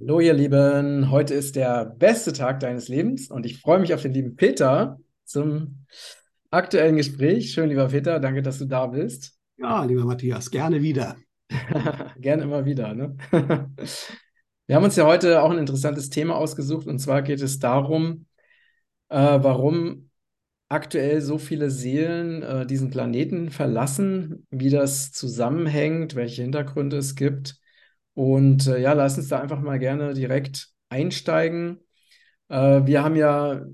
Hallo, ihr Lieben. Heute ist der beste Tag deines Lebens und ich freue mich auf den lieben Peter zum aktuellen Gespräch. Schön, lieber Peter, danke, dass du da bist. Ja, lieber Matthias, gerne wieder. Gerne immer wieder, ne? Wir haben uns ja heute auch ein interessantes Thema ausgesucht und zwar geht es darum, äh, warum aktuell so viele Seelen äh, diesen Planeten verlassen, wie das zusammenhängt, welche Hintergründe es gibt. Und äh, ja, lass uns da einfach mal gerne direkt einsteigen. Äh, wir haben ja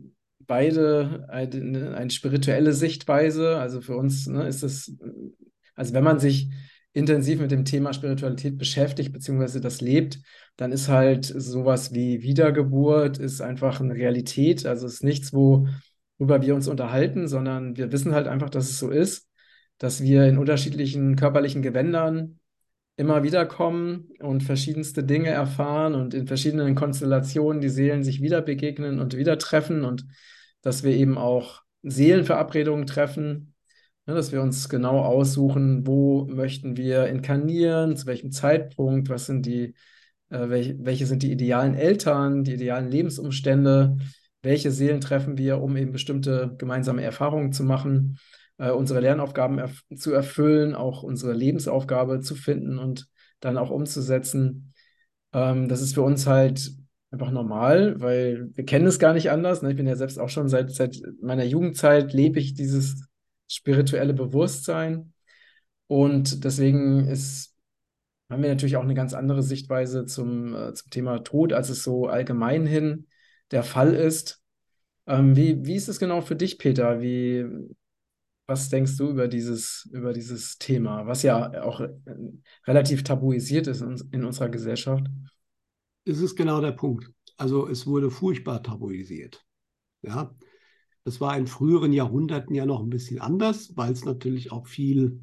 beide eine, eine, spirituelle Sichtweise. Also für uns ne, ist es, also wenn man sich intensiv mit dem Thema Spiritualität beschäftigt, beziehungsweise das lebt, dann ist halt sowas wie Wiedergeburt, ist einfach eine Realität. Also es ist nichts, worüber wir uns unterhalten, sondern wir wissen halt einfach, dass es so ist, dass wir in unterschiedlichen körperlichen Gewändern immer wieder kommen und verschiedenste Dinge erfahren und in verschiedenen Konstellationen die Seelen sich wieder begegnen und wieder treffen und dass wir eben auch Seelenverabredungen treffen, ne, dass wir uns genau aussuchen, wo möchten wir inkarnieren, zu welchem Zeitpunkt, was sind die, äh, welche, welche sind die idealen Eltern, die idealen Lebensumstände, welche Seelen treffen wir, um eben bestimmte gemeinsame Erfahrungen zu machen äh, unsere Lernaufgaben erf zu erfüllen, auch unsere Lebensaufgabe zu finden und dann auch umzusetzen. Ähm, das ist für uns halt einfach normal, weil wir kennen es gar nicht anders. Ne? Ich bin ja selbst auch schon seit, seit meiner Jugendzeit lebe ich dieses spirituelle Bewusstsein. Und deswegen ist, haben wir natürlich auch eine ganz andere Sichtweise zum, äh, zum Thema Tod, als es so allgemein hin der Fall ist. Ähm, wie, wie ist es genau für dich, Peter? Wie, was denkst du über dieses, über dieses Thema, was ja auch äh, relativ tabuisiert ist in, in unserer Gesellschaft? Es ist genau der Punkt. Also es wurde furchtbar tabuisiert. Ja, das war in früheren Jahrhunderten ja noch ein bisschen anders, weil es natürlich auch viel,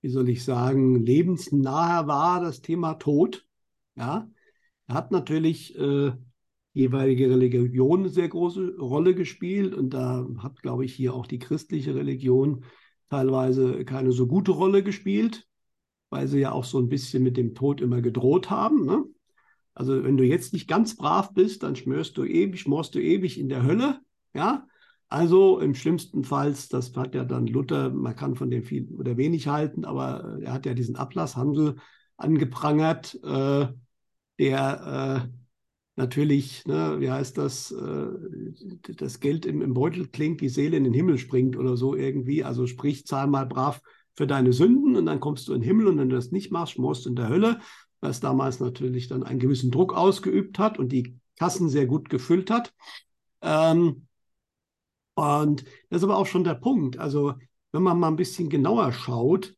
wie soll ich sagen, lebensnaher war, das Thema Tod. Ja, er hat natürlich äh, jeweilige Religion eine sehr große Rolle gespielt. Und da hat, glaube ich, hier auch die christliche Religion teilweise keine so gute Rolle gespielt, weil sie ja auch so ein bisschen mit dem Tod immer gedroht haben. Ne? Also wenn du jetzt nicht ganz brav bist, dann schmörst du ewig, schmorst du ewig in der Hölle. Ja, also im schlimmsten Fall, das hat ja dann Luther, man kann von dem viel oder wenig halten, aber er hat ja diesen Ablasshandel angeprangert, äh, der äh, natürlich, ne, wie heißt das, äh, das Geld im, im, Beutel klingt, die Seele in den Himmel springt oder so irgendwie. Also sprich, zahl mal brav für deine Sünden und dann kommst du in den Himmel und wenn du das nicht machst, schmorst du in der Hölle, was damals natürlich dann einen gewissen Druck ausgeübt hat und die Kassen sehr gut gefüllt hat. Ähm, und das ist aber auch schon der Punkt. Also wenn man mal ein bisschen genauer schaut,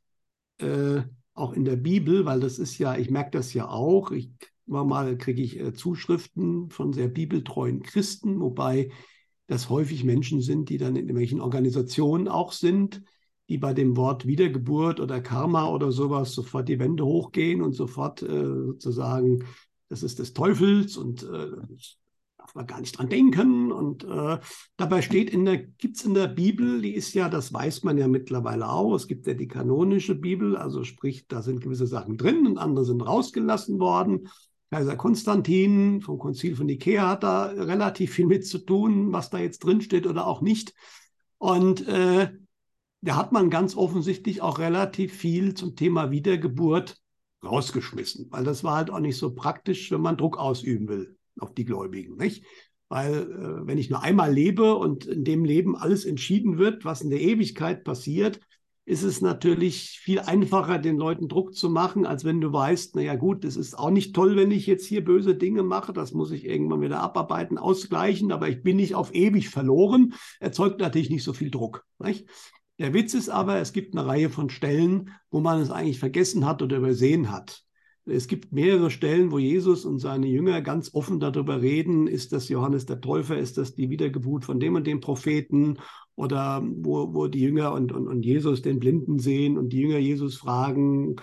äh, auch in der Bibel, weil das ist ja, ich merke das ja auch, ich Immer mal kriege ich äh, Zuschriften von sehr bibeltreuen Christen, wobei das häufig Menschen sind, die dann in irgendwelchen Organisationen auch sind, die bei dem Wort Wiedergeburt oder Karma oder sowas sofort die Wände hochgehen und sofort äh, sozusagen, das ist des Teufels und äh, darf man gar nicht dran denken. Und äh, dabei steht in der, gibt es in der Bibel, die ist ja, das weiß man ja mittlerweile auch, es gibt ja die kanonische Bibel, also sprich, da sind gewisse Sachen drin und andere sind rausgelassen worden. Kaiser Konstantin vom Konzil von Nikea hat da relativ viel mit zu tun, was da jetzt drin steht oder auch nicht. Und äh, da hat man ganz offensichtlich auch relativ viel zum Thema Wiedergeburt rausgeschmissen, weil das war halt auch nicht so praktisch, wenn man Druck ausüben will auf die Gläubigen, nicht? Weil äh, wenn ich nur einmal lebe und in dem Leben alles entschieden wird, was in der Ewigkeit passiert, ist es natürlich viel einfacher, den Leuten Druck zu machen, als wenn du weißt, naja gut, es ist auch nicht toll, wenn ich jetzt hier böse Dinge mache, das muss ich irgendwann wieder abarbeiten, ausgleichen, aber ich bin nicht auf ewig verloren, erzeugt natürlich nicht so viel Druck. Nicht? Der Witz ist aber, es gibt eine Reihe von Stellen, wo man es eigentlich vergessen hat oder übersehen hat. Es gibt mehrere Stellen, wo Jesus und seine Jünger ganz offen darüber reden, ist das Johannes der Täufer, ist das die Wiedergeburt von dem und dem Propheten oder wo, wo die Jünger und, und, und Jesus den Blinden sehen und die Jünger Jesus fragen,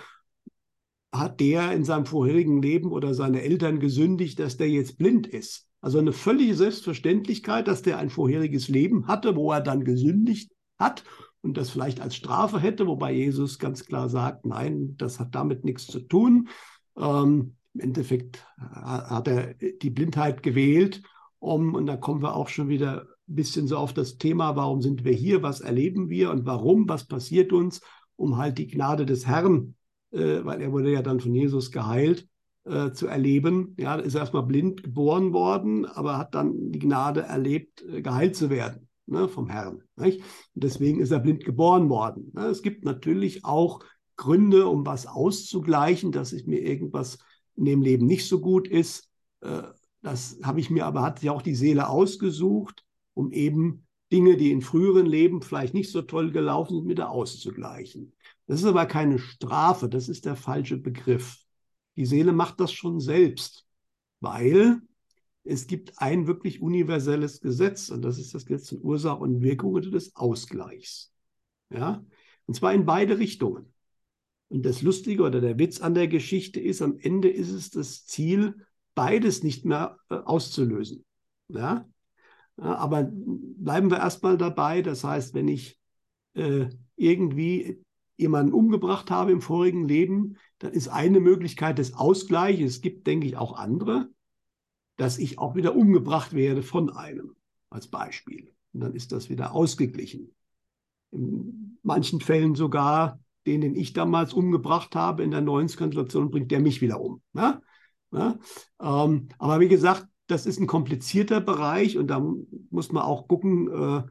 hat der in seinem vorherigen Leben oder seine Eltern gesündigt, dass der jetzt blind ist? Also eine völlige Selbstverständlichkeit, dass der ein vorheriges Leben hatte, wo er dann gesündigt hat und das vielleicht als Strafe hätte, wobei Jesus ganz klar sagt, nein, das hat damit nichts zu tun. Ähm, im Endeffekt hat er die Blindheit gewählt, um, und da kommen wir auch schon wieder bisschen so auf das Thema, warum sind wir hier, was erleben wir und warum, was passiert uns, um halt die Gnade des Herrn, äh, weil er wurde ja dann von Jesus geheilt, äh, zu erleben. Ja, ist erstmal blind geboren worden, aber hat dann die Gnade erlebt, äh, geheilt zu werden ne, vom Herrn. Nicht? Deswegen ist er blind geboren worden. Ne? Es gibt natürlich auch Gründe, um was auszugleichen, dass ich mir irgendwas in dem Leben nicht so gut ist. Äh, das habe ich mir aber, hat ja auch die Seele ausgesucht, um eben Dinge, die in früheren Leben vielleicht nicht so toll gelaufen sind, wieder auszugleichen. Das ist aber keine Strafe, das ist der falsche Begriff. Die Seele macht das schon selbst, weil es gibt ein wirklich universelles Gesetz und das ist das Gesetz von Ursache und Wirkung oder des Ausgleichs. Ja? Und zwar in beide Richtungen. Und das Lustige oder der Witz an der Geschichte ist, am Ende ist es das Ziel, beides nicht mehr äh, auszulösen. Ja? Ja? aber bleiben wir erstmal dabei. Das heißt, wenn ich äh, irgendwie jemanden umgebracht habe im vorigen Leben, dann ist eine Möglichkeit des Ausgleichs, es gibt, denke ich, auch andere, dass ich auch wieder umgebracht werde von einem, als Beispiel. Und dann ist das wieder ausgeglichen. In manchen Fällen sogar den, den ich damals umgebracht habe in der neuen Konstellation, bringt der mich wieder um. Ja? Ja? Ähm, aber wie gesagt, das ist ein komplizierter Bereich und da muss man auch gucken, äh,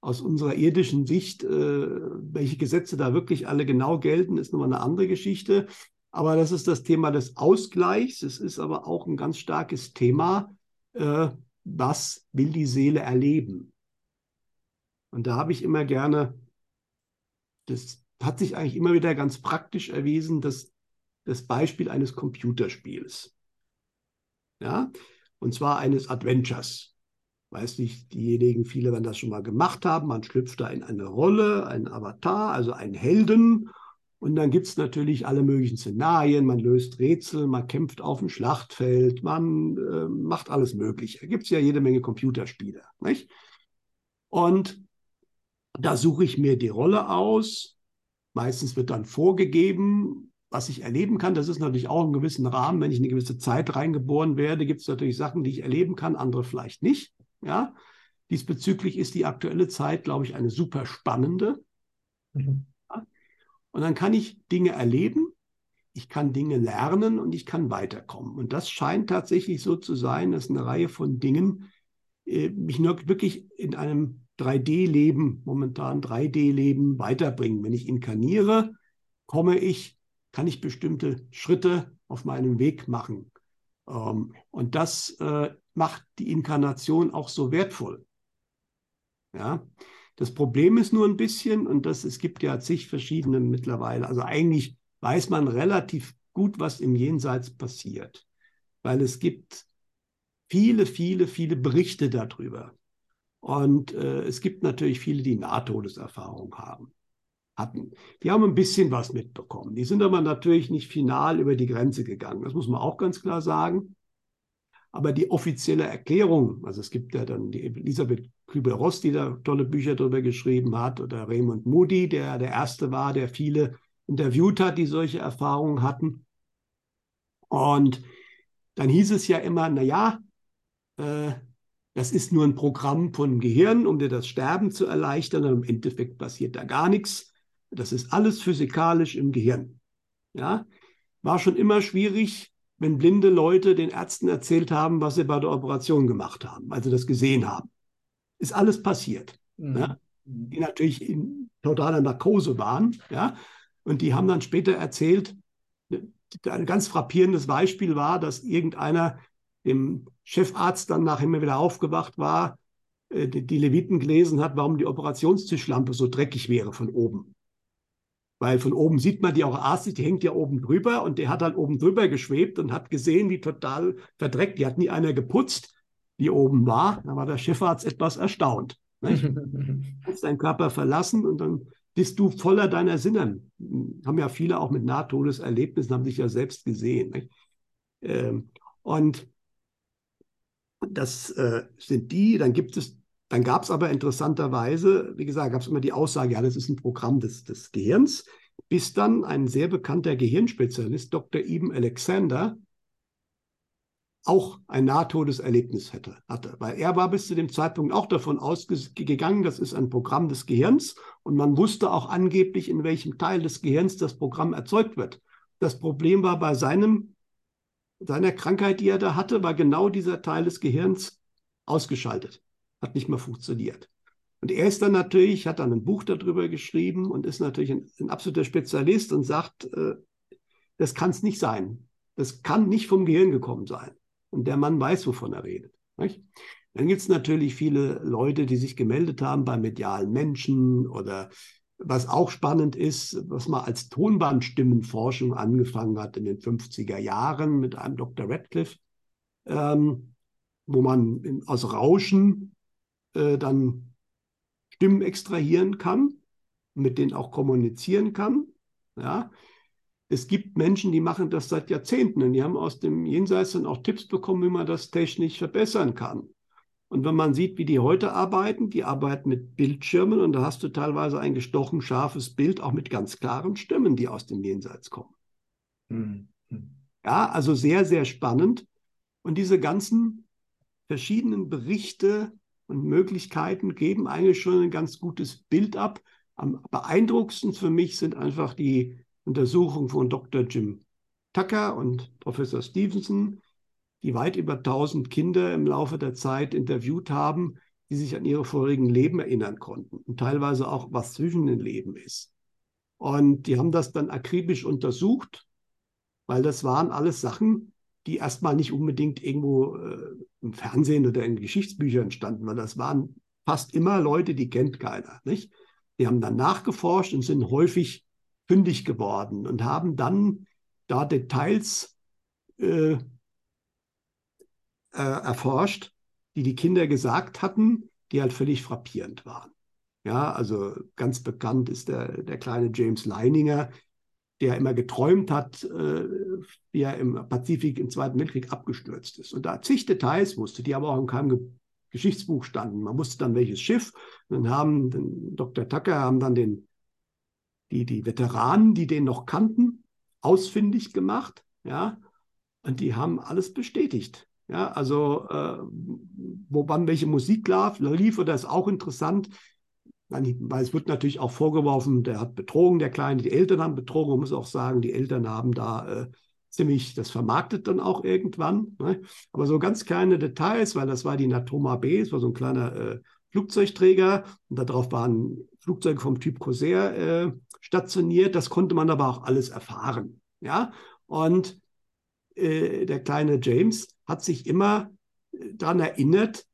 aus unserer irdischen Sicht, äh, welche Gesetze da wirklich alle genau gelten, ist nochmal eine andere Geschichte. Aber das ist das Thema des Ausgleichs. Es ist aber auch ein ganz starkes Thema, äh, was will die Seele erleben? Und da habe ich immer gerne das hat sich eigentlich immer wieder ganz praktisch erwiesen, dass das Beispiel eines Computerspiels. Ja, und zwar eines Adventures. Weiß nicht, diejenigen, viele werden das schon mal gemacht haben. Man schlüpft da in eine Rolle, einen Avatar, also einen Helden. Und dann gibt es natürlich alle möglichen Szenarien. Man löst Rätsel, man kämpft auf dem Schlachtfeld, man äh, macht alles Mögliche. Da gibt es ja jede Menge Computerspiele. Nicht? Und da suche ich mir die Rolle aus Meistens wird dann vorgegeben, was ich erleben kann. Das ist natürlich auch im gewissen Rahmen. Wenn ich in eine gewisse Zeit reingeboren werde, gibt es natürlich Sachen, die ich erleben kann, andere vielleicht nicht. Ja? Diesbezüglich ist die aktuelle Zeit, glaube ich, eine super spannende. Mhm. Ja? Und dann kann ich Dinge erleben, ich kann Dinge lernen und ich kann weiterkommen. Und das scheint tatsächlich so zu sein, dass eine Reihe von Dingen äh, mich nur wirklich in einem 3D-Leben, momentan 3D-Leben weiterbringen. Wenn ich inkarniere, komme ich, kann ich bestimmte Schritte auf meinem Weg machen. Ähm, und das äh, macht die Inkarnation auch so wertvoll. Ja, das Problem ist nur ein bisschen, und das, es gibt ja zig verschiedene mittlerweile, also eigentlich weiß man relativ gut, was im Jenseits passiert, weil es gibt viele, viele, viele Berichte darüber. Und äh, es gibt natürlich viele, die Nahtodeserfahrung haben, hatten. Die haben ein bisschen was mitbekommen. Die sind aber natürlich nicht final über die Grenze gegangen. Das muss man auch ganz klar sagen. Aber die offizielle Erklärung, also es gibt ja dann die Elisabeth Kübel-Ross, die da tolle Bücher darüber geschrieben hat, oder Raymond Moody, der der erste war, der viele interviewt hat, die solche Erfahrungen hatten. Und dann hieß es ja immer, naja, äh, das ist nur ein Programm von Gehirn, um dir das Sterben zu erleichtern. Und im Endeffekt passiert da gar nichts. Das ist alles physikalisch im Gehirn. Ja, war schon immer schwierig, wenn blinde Leute den Ärzten erzählt haben, was sie bei der Operation gemacht haben, weil sie das gesehen haben. Ist alles passiert. Mhm. Ja? Die natürlich in totaler Narkose waren. Ja? Und die haben dann später erzählt, ein ganz frappierendes Beispiel war, dass irgendeiner dem Chefarzt dann nachher immer wieder aufgewacht war, äh, die Leviten gelesen hat, warum die Operationstischlampe so dreckig wäre von oben. Weil von oben sieht man die auch Arzt, die hängt ja oben drüber und der hat halt oben drüber geschwebt und hat gesehen, wie total verdreckt. Die hat nie einer geputzt, die oben war. Da war der Chefarzt etwas erstaunt. Du hast deinen Körper verlassen und dann bist du voller deiner Sinne. Haben ja viele auch mit Nahtodeserlebnissen, haben sich ja selbst gesehen. Ähm, und das äh, sind die, dann gibt es, dann gab es aber interessanterweise, wie gesagt, gab es immer die Aussage, ja, das ist ein Programm des, des Gehirns, bis dann ein sehr bekannter Gehirnspezialist, Dr. Eben Alexander, auch ein Nahtodeserlebnis hätte, hatte. Weil er war bis zu dem Zeitpunkt auch davon ausgegangen, das ist ein Programm des Gehirns und man wusste auch angeblich, in welchem Teil des Gehirns das Programm erzeugt wird. Das Problem war bei seinem, seiner Krankheit, die er da hatte, war genau dieser Teil des Gehirns ausgeschaltet, hat nicht mehr funktioniert. Und er ist dann natürlich, hat dann ein Buch darüber geschrieben und ist natürlich ein, ein absoluter Spezialist und sagt, äh, das kann es nicht sein. Das kann nicht vom Gehirn gekommen sein. Und der Mann weiß, wovon er redet. Nicht? Dann gibt es natürlich viele Leute, die sich gemeldet haben bei medialen Menschen oder was auch spannend ist, was man als Tonbandstimmenforschung angefangen hat in den 50er Jahren mit einem Dr. Radcliffe, ähm, wo man in, aus Rauschen äh, dann Stimmen extrahieren kann, mit denen auch kommunizieren kann. Ja, es gibt Menschen, die machen das seit Jahrzehnten und die haben aus dem Jenseits dann auch Tipps bekommen, wie man das technisch verbessern kann. Und wenn man sieht, wie die heute arbeiten, die arbeiten mit Bildschirmen und da hast du teilweise ein gestochen scharfes Bild, auch mit ganz klaren Stimmen, die aus dem Jenseits kommen. Mhm. Ja, also sehr, sehr spannend. Und diese ganzen verschiedenen Berichte und Möglichkeiten geben eigentlich schon ein ganz gutes Bild ab. Am beeindruckendsten für mich sind einfach die Untersuchung von Dr. Jim Tucker und Professor Stevenson, die weit über 1000 Kinder im Laufe der Zeit interviewt haben, die sich an ihre vorigen Leben erinnern konnten und teilweise auch, was zwischen den Leben ist. Und die haben das dann akribisch untersucht, weil das waren alles Sachen, die erstmal nicht unbedingt irgendwo äh, im Fernsehen oder in Geschichtsbüchern standen, weil das waren fast immer Leute, die kennt keiner. Nicht? Die haben dann nachgeforscht und sind häufig fündig geworden und haben dann da Details äh, äh, erforscht, die die Kinder gesagt hatten, die halt völlig frappierend waren. Ja, also ganz bekannt ist der, der kleine James Leininger, der immer geträumt hat, äh, wie er im Pazifik im Zweiten Weltkrieg abgestürzt ist. Und da zig Details wusste, die aber auch in keinem Geschichtsbuch standen. Man wusste dann, welches Schiff. Und dann haben den Dr. Tucker haben dann den die, die Veteranen, die den noch kannten, ausfindig gemacht, ja, und die haben alles bestätigt. Ja, also äh, wo welche Musik lief, lief, oder ist auch interessant, weil es wird natürlich auch vorgeworfen, der hat betrogen, der Kleine, die Eltern haben betrogen. Man muss auch sagen, die Eltern haben da äh, ziemlich das vermarktet dann auch irgendwann. Ne? Aber so ganz kleine Details, weil das war die Natoma B, es war so ein kleiner äh, Flugzeugträger und darauf waren Flugzeuge vom Typ Corsair äh, stationiert. Das konnte man aber auch alles erfahren. Ja, und äh, der kleine James hat sich immer äh, daran erinnert,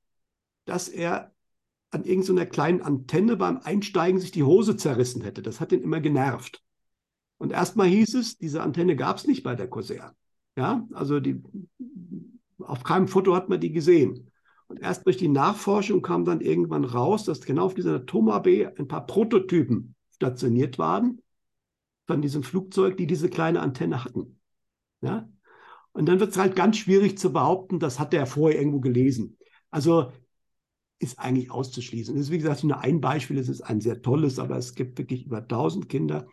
dass er an irgendeiner kleinen Antenne beim Einsteigen sich die Hose zerrissen hätte. Das hat ihn immer genervt. Und erstmal hieß es, diese Antenne gab es nicht bei der Corsair. Ja, also die, auf keinem Foto hat man die gesehen. Und erst durch die Nachforschung kam dann irgendwann raus, dass genau auf dieser Thoma B ein paar Prototypen stationiert waren von diesem Flugzeug, die diese kleine Antenne hatten. Ja? Und dann wird es halt ganz schwierig zu behaupten, das hat er vorher irgendwo gelesen. Also ist eigentlich auszuschließen. Das ist, wie gesagt, nur ein Beispiel, es ist ein sehr tolles, aber es gibt wirklich über 1000 Kinder.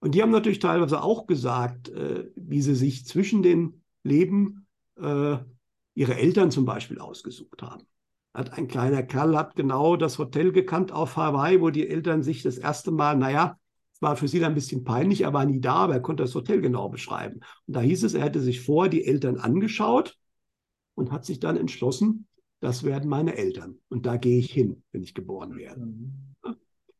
Und die haben natürlich teilweise auch gesagt, äh, wie sie sich zwischen den Leben äh, ihre Eltern zum Beispiel ausgesucht haben. Hat ein kleiner Kerl hat genau das Hotel gekannt auf Hawaii, wo die Eltern sich das erste Mal, naja, es war für sie dann ein bisschen peinlich, er war nie da, aber er konnte das Hotel genau beschreiben. Und da hieß es, er hätte sich vor die Eltern angeschaut und hat sich dann entschlossen, das werden meine Eltern. Und da gehe ich hin, wenn ich geboren werde. Mhm.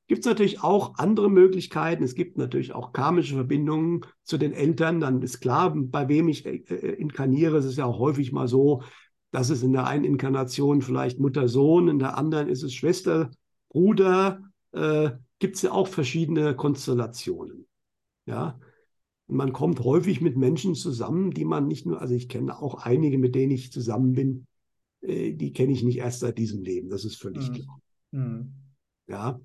Gibt es natürlich auch andere Möglichkeiten. Es gibt natürlich auch karmische Verbindungen zu den Eltern. Dann ist klar, bei wem ich äh, äh, inkarniere. Es ist ja auch häufig mal so, dass es in der einen Inkarnation vielleicht Mutter-Sohn, in der anderen ist es Schwester, Bruder. Äh, gibt es ja auch verschiedene Konstellationen. Ja. Und man kommt häufig mit Menschen zusammen, die man nicht nur, also ich kenne auch einige, mit denen ich zusammen bin, die kenne ich nicht erst seit diesem Leben. Das ist völlig mhm. klar. Mhm. Ja.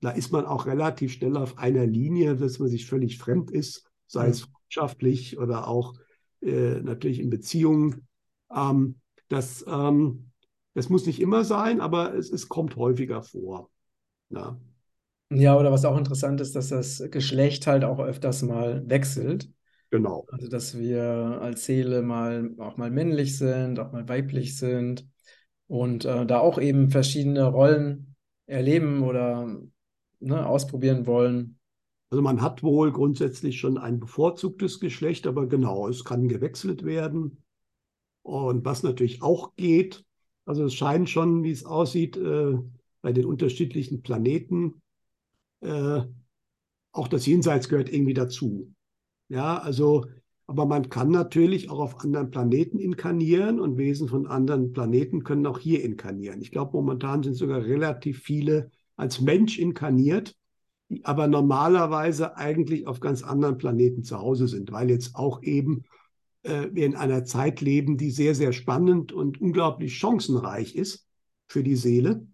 Da ist man auch relativ schnell auf einer Linie, dass man sich völlig fremd ist, sei es freundschaftlich oder auch äh, natürlich in Beziehungen. Ähm, das, ähm, das muss nicht immer sein, aber es, es kommt häufiger vor. Ja. ja, oder was auch interessant ist, dass das Geschlecht halt auch öfters mal wechselt. Genau. Also, dass wir als Seele mal auch mal männlich sind, auch mal weiblich sind und äh, da auch eben verschiedene Rollen erleben oder ne, ausprobieren wollen. Also man hat wohl grundsätzlich schon ein bevorzugtes Geschlecht, aber genau, es kann gewechselt werden. Und was natürlich auch geht, also es scheint schon, wie es aussieht, äh, bei den unterschiedlichen Planeten, äh, auch das Jenseits gehört irgendwie dazu. Ja, also, aber man kann natürlich auch auf anderen Planeten inkarnieren und Wesen von anderen Planeten können auch hier inkarnieren. Ich glaube, momentan sind sogar relativ viele als Mensch inkarniert, die aber normalerweise eigentlich auf ganz anderen Planeten zu Hause sind, weil jetzt auch eben äh, wir in einer Zeit leben, die sehr, sehr spannend und unglaublich chancenreich ist für die Seele.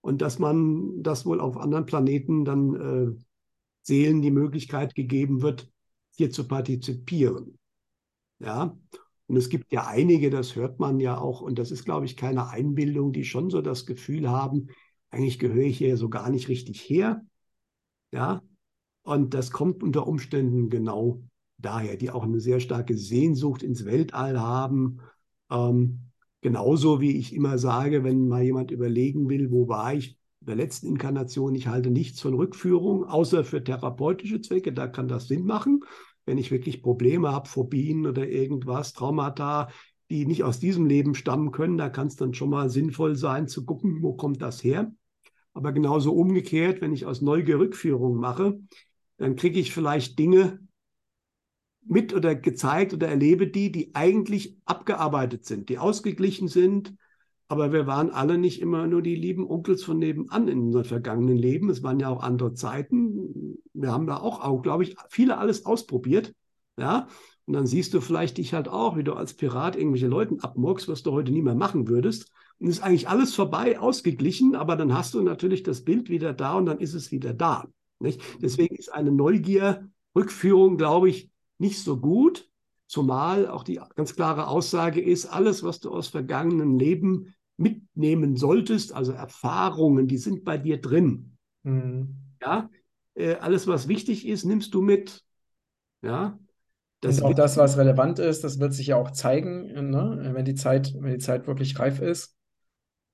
Und dass man das wohl auf anderen Planeten dann äh, Seelen die Möglichkeit gegeben wird, hier zu partizipieren. Ja, und es gibt ja einige, das hört man ja auch, und das ist, glaube ich, keine Einbildung, die schon so das Gefühl haben, eigentlich gehöre ich hier so gar nicht richtig her. Ja, und das kommt unter Umständen genau daher, die auch eine sehr starke Sehnsucht ins Weltall haben. Ähm, genauso wie ich immer sage, wenn mal jemand überlegen will, wo war ich der letzten Inkarnation, ich halte nichts von Rückführung, außer für therapeutische Zwecke, da kann das Sinn machen. Wenn ich wirklich Probleme habe, Phobien oder irgendwas, Traumata, die nicht aus diesem Leben stammen können, da kann es dann schon mal sinnvoll sein zu gucken, wo kommt das her. Aber genauso umgekehrt, wenn ich aus Neugier Rückführung mache, dann kriege ich vielleicht Dinge mit oder gezeigt oder erlebe die, die eigentlich abgearbeitet sind, die ausgeglichen sind, aber wir waren alle nicht immer nur die lieben Onkels von nebenan in unserem vergangenen Leben. Es waren ja auch andere Zeiten. Wir haben da auch, auch glaube ich, viele alles ausprobiert. Ja, und dann siehst du vielleicht dich halt auch, wie du als Pirat irgendwelche Leuten abmurkst, was du heute nie mehr machen würdest. Und ist eigentlich alles vorbei, ausgeglichen, aber dann hast du natürlich das Bild wieder da und dann ist es wieder da. Nicht? Deswegen ist eine Neugier-Rückführung, glaube ich, nicht so gut. Zumal auch die ganz klare Aussage ist, alles, was du aus vergangenen Leben mitnehmen solltest, also Erfahrungen, die sind bei dir drin. Mhm. Ja, äh, alles, was wichtig ist, nimmst du mit. Ja. Das und auch das, was relevant ist, das wird sich ja auch zeigen, ne? wenn, die Zeit, wenn die Zeit wirklich reif ist.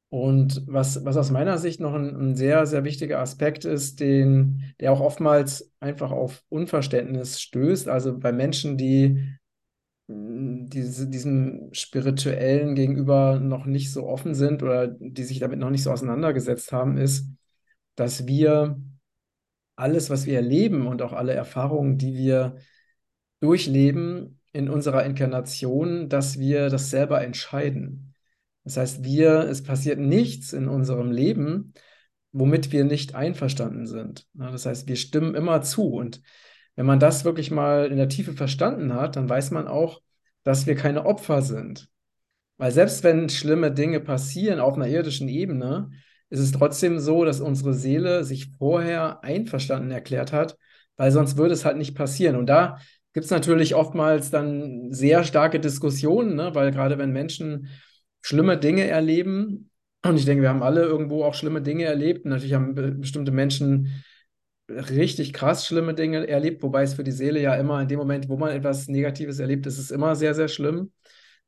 Und was, was aus meiner Sicht noch ein, ein, sehr, sehr wichtiger Aspekt ist, den, der auch oftmals einfach auf Unverständnis stößt, also bei Menschen, die diese, diesem Spirituellen gegenüber noch nicht so offen sind oder die sich damit noch nicht so auseinandergesetzt haben, ist, dass wir alles, was wir erleben und auch alle Erfahrungen, die wir durchleben in unserer Inkarnation, dass wir das selber entscheiden. Das heißt, wir, es passiert nichts in unserem Leben, womit wir nicht einverstanden sind. Das heißt, wir stimmen immer zu und wenn man das wirklich mal in der Tiefe verstanden hat, dann weiß man auch, dass wir keine Opfer sind. Weil selbst wenn schlimme Dinge passieren auf einer irdischen Ebene, ist es trotzdem so, dass unsere Seele sich vorher einverstanden erklärt hat, weil sonst würde es halt nicht passieren. Und da gibt es natürlich oftmals dann sehr starke Diskussionen, ne? weil gerade wenn Menschen schlimme Dinge erleben, und ich denke, wir haben alle irgendwo auch schlimme Dinge erlebt, natürlich haben bestimmte Menschen richtig krass schlimme Dinge erlebt, wobei es für die Seele ja immer in dem Moment, wo man etwas Negatives erlebt, ist es immer sehr, sehr schlimm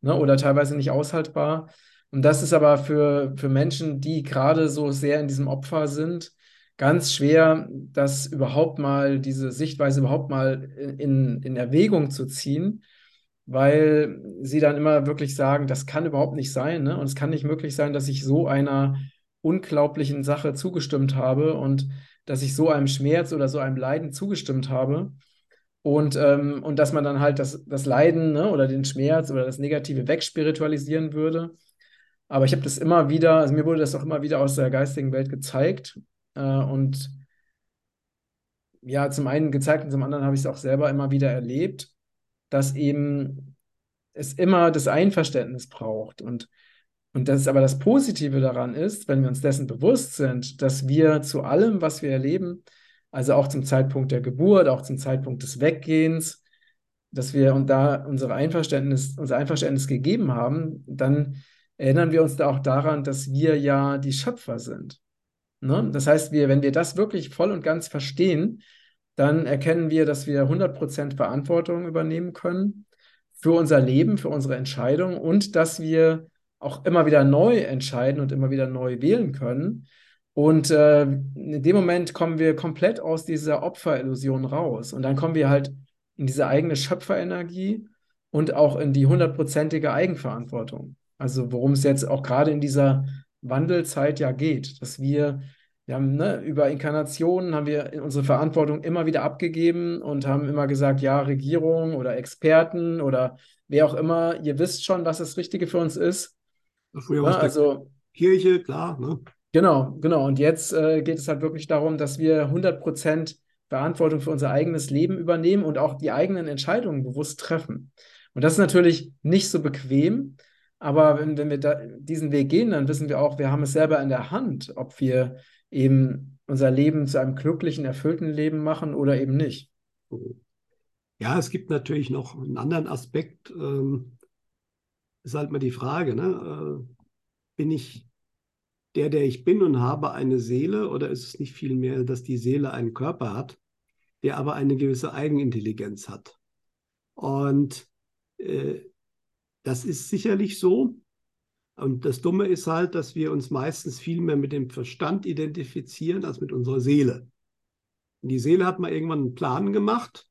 ne? oder teilweise nicht aushaltbar. Und das ist aber für, für Menschen, die gerade so sehr in diesem Opfer sind, ganz schwer, das überhaupt mal, diese Sichtweise überhaupt mal in, in Erwägung zu ziehen, weil sie dann immer wirklich sagen, das kann überhaupt nicht sein. Ne? Und es kann nicht möglich sein, dass ich so einer unglaublichen Sache zugestimmt habe und dass ich so einem Schmerz oder so einem Leiden zugestimmt habe. Und, ähm, und dass man dann halt das, das Leiden ne, oder den Schmerz oder das Negative wegspiritualisieren würde. Aber ich habe das immer wieder, also mir wurde das auch immer wieder aus der geistigen Welt gezeigt. Äh, und ja, zum einen gezeigt und zum anderen habe ich es auch selber immer wieder erlebt, dass eben es immer das Einverständnis braucht. Und und das ist aber das Positive daran ist, wenn wir uns dessen bewusst sind, dass wir zu allem, was wir erleben, also auch zum Zeitpunkt der Geburt, auch zum Zeitpunkt des Weggehens, dass wir und da unsere Einverständnis, unser Einverständnis gegeben haben, dann erinnern wir uns da auch daran, dass wir ja die Schöpfer sind. Ne? Das heißt, wir, wenn wir das wirklich voll und ganz verstehen, dann erkennen wir, dass wir 100% Verantwortung übernehmen können für unser Leben, für unsere Entscheidung und dass wir auch immer wieder neu entscheiden und immer wieder neu wählen können. Und äh, in dem Moment kommen wir komplett aus dieser Opferillusion raus. Und dann kommen wir halt in diese eigene Schöpferenergie und auch in die hundertprozentige Eigenverantwortung. Also worum es jetzt auch gerade in dieser Wandelzeit ja geht, dass wir, wir haben ne, über Inkarnationen haben wir unsere Verantwortung immer wieder abgegeben und haben immer gesagt, ja, Regierung oder Experten oder wer auch immer, ihr wisst schon, was das Richtige für uns ist. Früher ja, also Kirche, klar. Ne? Genau, genau. Und jetzt äh, geht es halt wirklich darum, dass wir 100% Verantwortung für unser eigenes Leben übernehmen und auch die eigenen Entscheidungen bewusst treffen. Und das ist natürlich nicht so bequem, aber wenn, wenn wir diesen Weg gehen, dann wissen wir auch, wir haben es selber in der Hand, ob wir eben unser Leben zu einem glücklichen, erfüllten Leben machen oder eben nicht. Ja, es gibt natürlich noch einen anderen Aspekt. Ähm, ist halt mal die Frage, ne? Äh, bin ich der, der ich bin und habe eine Seele oder ist es nicht vielmehr, dass die Seele einen Körper hat, der aber eine gewisse Eigenintelligenz hat? Und äh, das ist sicherlich so. Und das Dumme ist halt, dass wir uns meistens viel mehr mit dem Verstand identifizieren als mit unserer Seele. Und die Seele hat mal irgendwann einen Plan gemacht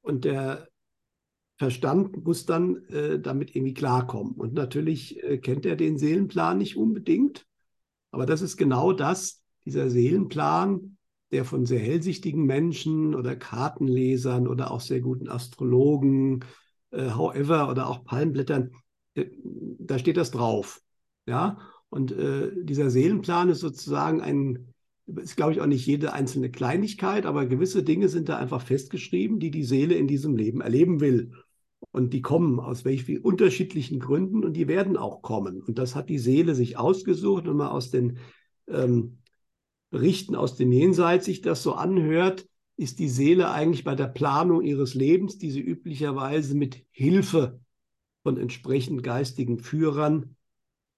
und der Verstand muss dann äh, damit irgendwie klarkommen. Und natürlich äh, kennt er den Seelenplan nicht unbedingt. Aber das ist genau das, dieser Seelenplan, der von sehr hellsichtigen Menschen oder Kartenlesern oder auch sehr guten Astrologen, äh, however, oder auch Palmblättern, äh, da steht das drauf. Ja, und äh, dieser Seelenplan ist sozusagen ein, ist glaube ich auch nicht jede einzelne Kleinigkeit, aber gewisse Dinge sind da einfach festgeschrieben, die die Seele in diesem Leben erleben will. Und die kommen aus welchen unterschiedlichen Gründen und die werden auch kommen. Und das hat die Seele sich ausgesucht. Und mal aus den ähm, Berichten aus dem Jenseits sich das so anhört, ist die Seele eigentlich bei der Planung ihres Lebens, die sie üblicherweise mit Hilfe von entsprechend geistigen Führern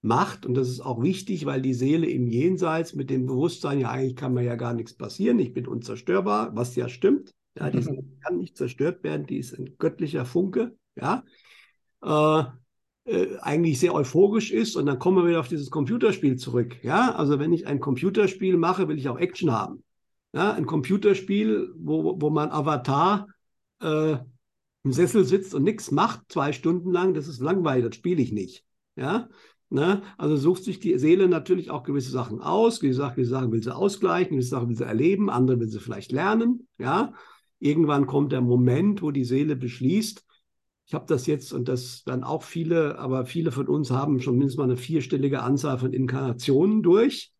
macht. Und das ist auch wichtig, weil die Seele im Jenseits mit dem Bewusstsein, ja eigentlich kann mir ja gar nichts passieren, ich bin unzerstörbar, was ja stimmt. Ja, die Seele kann nicht zerstört werden, die ist ein göttlicher Funke ja, äh, äh, eigentlich sehr euphorisch ist. Und dann kommen wir wieder auf dieses Computerspiel zurück. Ja, also wenn ich ein Computerspiel mache, will ich auch Action haben. Ja, ein Computerspiel, wo, wo mein Avatar äh, im Sessel sitzt und nichts macht, zwei Stunden lang, das ist langweilig, das spiele ich nicht. Ja, Ne? Also sucht sich die Seele natürlich auch gewisse Sachen aus. Wie gesagt, gewisse Sachen will sie ausgleichen, gewisse Sachen will sie erleben, andere will sie vielleicht lernen. Ja? Irgendwann kommt der Moment, wo die Seele beschließt, ich habe das jetzt und das dann auch viele, aber viele von uns haben schon mindestens mal eine vierstellige Anzahl von Inkarnationen durch.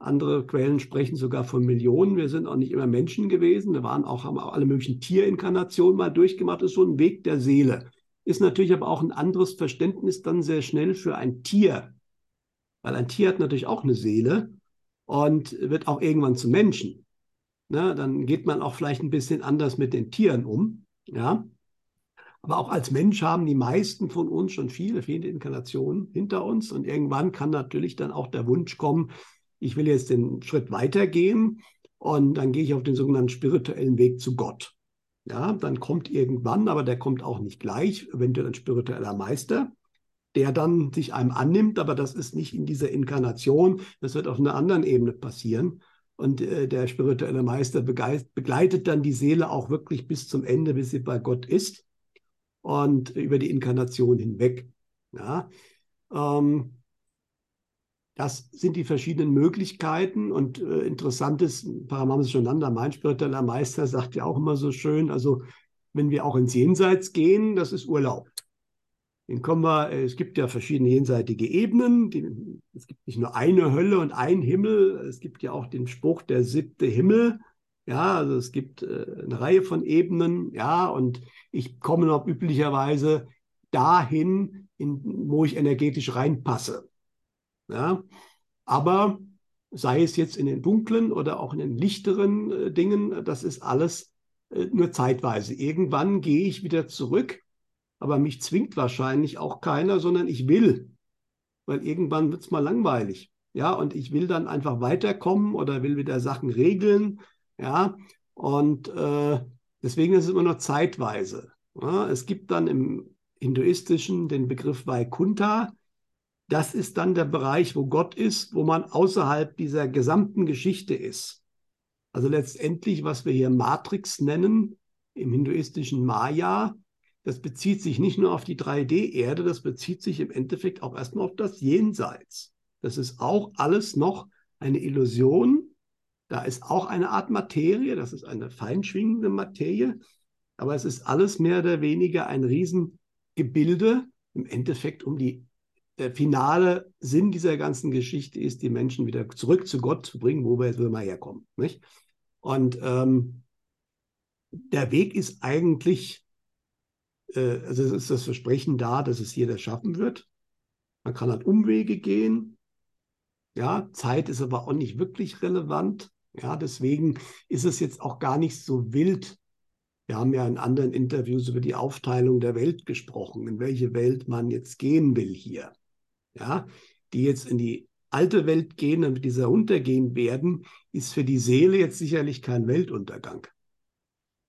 Andere Quellen sprechen sogar von Millionen. Wir sind auch nicht immer Menschen gewesen. Wir waren auch, haben auch alle möglichen Tierinkarnationen mal durchgemacht. Das ist so ein Weg der Seele. Ist natürlich aber auch ein anderes Verständnis dann sehr schnell für ein Tier. Weil ein Tier hat natürlich auch eine Seele und wird auch irgendwann zum Menschen. Ne, dann geht man auch vielleicht ein bisschen anders mit den Tieren um. Ja, aber auch als Mensch haben die meisten von uns schon viele, viele Inkarnationen hinter uns. Und irgendwann kann natürlich dann auch der Wunsch kommen, ich will jetzt den Schritt weitergehen und dann gehe ich auf den sogenannten spirituellen Weg zu Gott. Ja, dann kommt irgendwann, aber der kommt auch nicht gleich, eventuell ein spiritueller Meister, der dann sich einem annimmt, aber das ist nicht in dieser Inkarnation, das wird auf einer anderen Ebene passieren. Und äh, der spirituelle Meister begleitet dann die Seele auch wirklich bis zum Ende, bis sie bei Gott ist und über die Inkarnation hinweg. Ja, ähm, das sind die verschiedenen Möglichkeiten und äh, interessant ist, Paramahansa Shananda, mein spiritueller Meister, sagt ja auch immer so schön, also wenn wir auch ins Jenseits gehen, das ist Urlaub. Den kommen wir, äh, es gibt ja verschiedene jenseitige Ebenen. Die, es gibt nicht nur eine Hölle und ein Himmel. Es gibt ja auch den Spruch der siebte Himmel. Ja, also es gibt äh, eine Reihe von Ebenen, ja, und ich komme noch üblicherweise dahin, in, wo ich energetisch reinpasse. Ja, aber sei es jetzt in den dunklen oder auch in den lichteren äh, Dingen, das ist alles äh, nur zeitweise. Irgendwann gehe ich wieder zurück, aber mich zwingt wahrscheinlich auch keiner, sondern ich will, weil irgendwann wird es mal langweilig. Ja, und ich will dann einfach weiterkommen oder will wieder Sachen regeln ja, Und äh, deswegen ist es immer nur zeitweise. Ja, es gibt dann im Hinduistischen den Begriff Vaikunta. Das ist dann der Bereich, wo Gott ist, wo man außerhalb dieser gesamten Geschichte ist. Also letztendlich, was wir hier Matrix nennen, im hinduistischen Maya, das bezieht sich nicht nur auf die 3D-Erde, das bezieht sich im Endeffekt auch erstmal auf das Jenseits. Das ist auch alles noch eine Illusion. Da ist auch eine Art Materie, das ist eine feinschwingende Materie, aber es ist alles mehr oder weniger ein Riesengebilde, im Endeffekt um die der finale Sinn dieser ganzen Geschichte ist, die Menschen wieder zurück zu Gott zu bringen, wo wir jetzt mal herkommen. Nicht? Und ähm, der Weg ist eigentlich, äh, also es ist das Versprechen da, dass es jeder schaffen wird. Man kann halt Umwege gehen. Ja, Zeit ist aber auch nicht wirklich relevant. Ja, deswegen ist es jetzt auch gar nicht so wild. Wir haben ja in anderen Interviews über die Aufteilung der Welt gesprochen, in welche Welt man jetzt gehen will hier ja, die jetzt in die alte Welt gehen und mit dieser untergehen werden, ist für die Seele jetzt sicherlich kein Weltuntergang.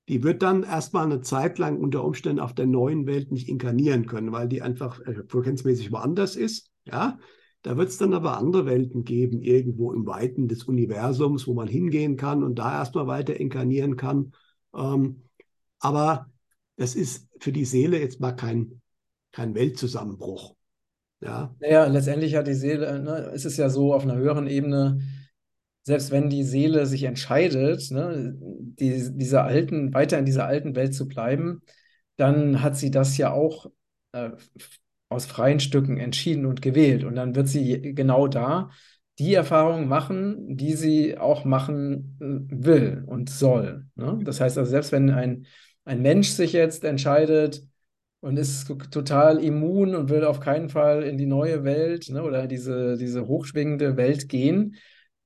Die wird dann erstmal eine Zeit lang unter Umständen auf der neuen Welt nicht inkarnieren können, weil die einfach äh, frequenzmäßig woanders ist. Ja, da wird es dann aber andere Welten geben, irgendwo im Weiten des Universums, wo man hingehen kann und da erstmal weiter inkarnieren kann. Ähm, aber das ist für die Seele jetzt mal kein, kein Weltzusammenbruch. Ja. Naja, letztendlich hat die Seele, ne, ist es ja so auf einer höheren Ebene, selbst wenn die Seele sich entscheidet, ne, die, dieser alten, weiter in dieser alten Welt zu bleiben, dann hat sie das ja auch äh, aus freien Stücken entschieden und gewählt. Und dann wird sie genau da die Erfahrungen machen, die sie auch machen äh, will und soll. Ne? Das heißt also, selbst wenn ein, ein Mensch sich jetzt entscheidet, und ist total immun und will auf keinen Fall in die neue Welt ne, oder diese, diese hochschwingende Welt gehen,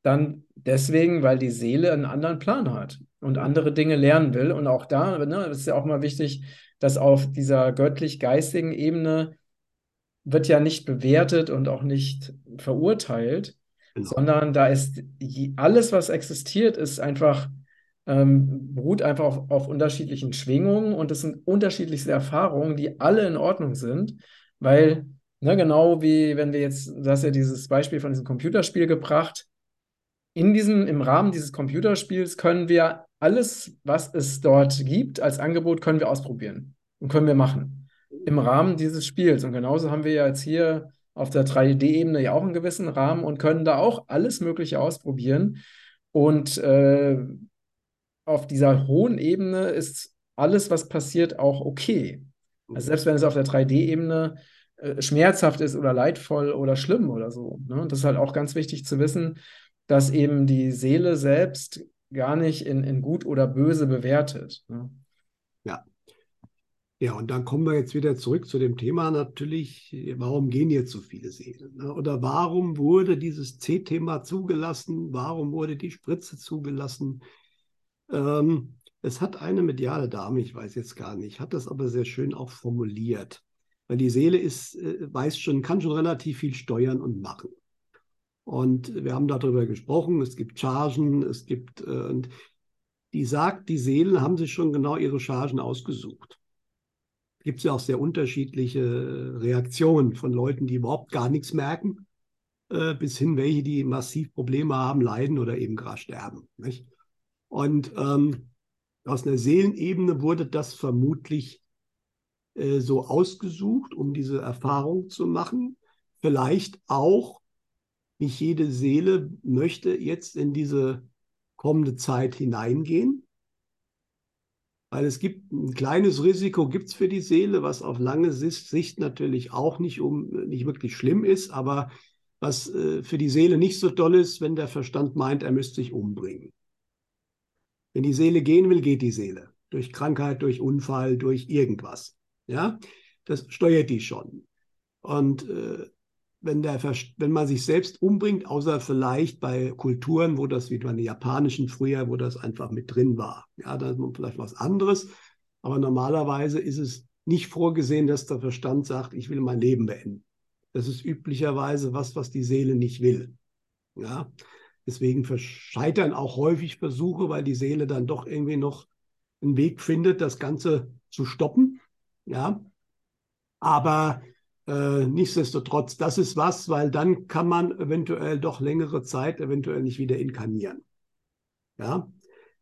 dann deswegen, weil die Seele einen anderen Plan hat und andere Dinge lernen will. Und auch da, ne, ist ja auch mal wichtig, dass auf dieser göttlich-geistigen Ebene wird ja nicht bewertet und auch nicht verurteilt, genau. sondern da ist alles, was existiert, ist einfach ähm, beruht einfach auf, auf unterschiedlichen Schwingungen und es sind unterschiedlichste Erfahrungen, die alle in Ordnung sind, weil, ne, genau wie wenn wir jetzt, du hast ja dieses Beispiel von diesem Computerspiel gebracht, in diesem, im Rahmen dieses Computerspiels können wir alles, was es dort gibt, als Angebot können wir ausprobieren und können wir machen. Im Rahmen dieses Spiels. Und genauso haben wir ja jetzt hier auf der 3D-Ebene ja auch einen gewissen Rahmen und können da auch alles Mögliche ausprobieren. Und äh, auf dieser hohen Ebene ist alles, was passiert, auch okay. Also selbst wenn es auf der 3D-Ebene äh, schmerzhaft ist oder leidvoll oder schlimm oder so. Ne? Und das ist halt auch ganz wichtig zu wissen, dass eben die Seele selbst gar nicht in, in gut oder böse bewertet. Ne? Ja. Und dann kommen wir jetzt wieder zurück zu dem Thema natürlich, warum gehen jetzt so viele Seelen? Ne? Oder warum wurde dieses C-Thema zugelassen? Warum wurde die Spritze zugelassen? Ähm, es hat eine mediale Dame, ich weiß jetzt gar nicht, hat das aber sehr schön auch formuliert. Weil die Seele ist, äh, weiß schon, kann schon relativ viel steuern und machen. Und wir haben darüber gesprochen, es gibt Chargen, es gibt, äh, und die sagt, die Seelen haben sich schon genau ihre Chargen ausgesucht. Gibt es ja auch sehr unterschiedliche Reaktionen von Leuten, die überhaupt gar nichts merken, äh, bis hin welche, die massiv Probleme haben, leiden oder eben gerade sterben. Nicht? Und ähm, aus einer Seelenebene wurde das vermutlich äh, so ausgesucht, um diese Erfahrung zu machen. Vielleicht auch, nicht jede Seele möchte jetzt in diese kommende Zeit hineingehen. Weil es gibt ein kleines Risiko, gibt es für die Seele, was auf lange Sicht natürlich auch nicht, um, nicht wirklich schlimm ist, aber was äh, für die Seele nicht so toll ist, wenn der Verstand meint, er müsste sich umbringen. Wenn die Seele gehen will, geht die Seele. Durch Krankheit, durch Unfall, durch irgendwas. Ja, das steuert die schon. Und äh, wenn, der, wenn man sich selbst umbringt, außer vielleicht bei Kulturen, wo das wie bei den japanischen früher, wo das einfach mit drin war. Ja, da ist vielleicht was anderes. Aber normalerweise ist es nicht vorgesehen, dass der Verstand sagt, ich will mein Leben beenden. Das ist üblicherweise was, was die Seele nicht will. Ja, Deswegen scheitern auch häufig Versuche, weil die Seele dann doch irgendwie noch einen Weg findet, das Ganze zu stoppen. Ja, aber äh, nichtsdestotrotz, das ist was, weil dann kann man eventuell doch längere Zeit eventuell nicht wieder inkarnieren. Ja,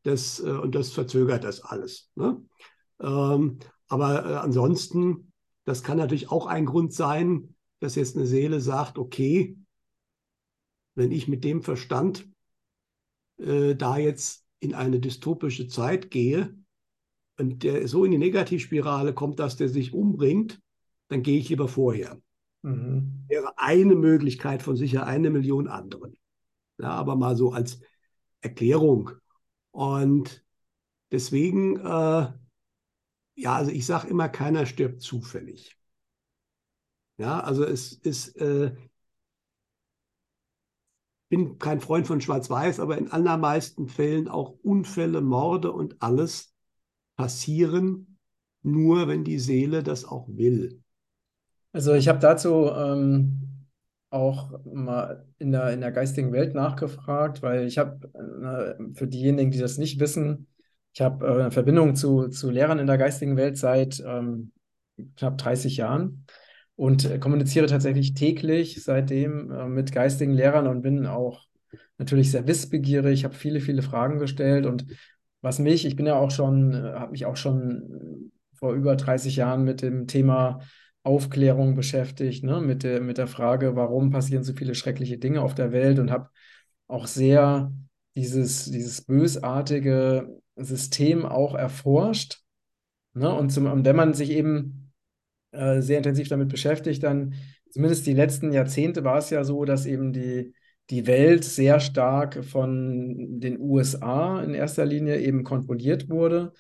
das, äh, und das verzögert das alles. Ne? Ähm, aber äh, ansonsten, das kann natürlich auch ein Grund sein, dass jetzt eine Seele sagt, okay, wenn ich mit dem Verstand äh, da jetzt in eine dystopische Zeit gehe und der so in die Negativspirale kommt, dass der sich umbringt, dann gehe ich lieber vorher. Mhm. Wäre eine Möglichkeit von sicher eine Million anderen. Ja, aber mal so als Erklärung. Und deswegen, äh, ja, also ich sage immer, keiner stirbt zufällig. Ja, also es ist, äh, bin kein Freund von Schwarz-Weiß, aber in allermeisten Fällen auch Unfälle, Morde und alles passieren nur, wenn die Seele das auch will. Also ich habe dazu ähm, auch mal in der, in der geistigen Welt nachgefragt, weil ich habe, äh, für diejenigen, die das nicht wissen, ich habe äh, eine Verbindung zu, zu Lehrern in der geistigen Welt seit ähm, knapp 30 Jahren und äh, kommuniziere tatsächlich täglich seitdem äh, mit geistigen Lehrern und bin auch natürlich sehr wissbegierig, habe viele, viele Fragen gestellt und was mich, ich bin ja auch schon, äh, habe mich auch schon vor über 30 Jahren mit dem Thema Aufklärung beschäftigt, ne? mit, der, mit der Frage, warum passieren so viele schreckliche Dinge auf der Welt und habe auch sehr dieses, dieses bösartige System auch erforscht. Ne? Und, zum, und wenn man sich eben äh, sehr intensiv damit beschäftigt, dann zumindest die letzten Jahrzehnte war es ja so, dass eben die, die Welt sehr stark von den USA in erster Linie eben kontrolliert wurde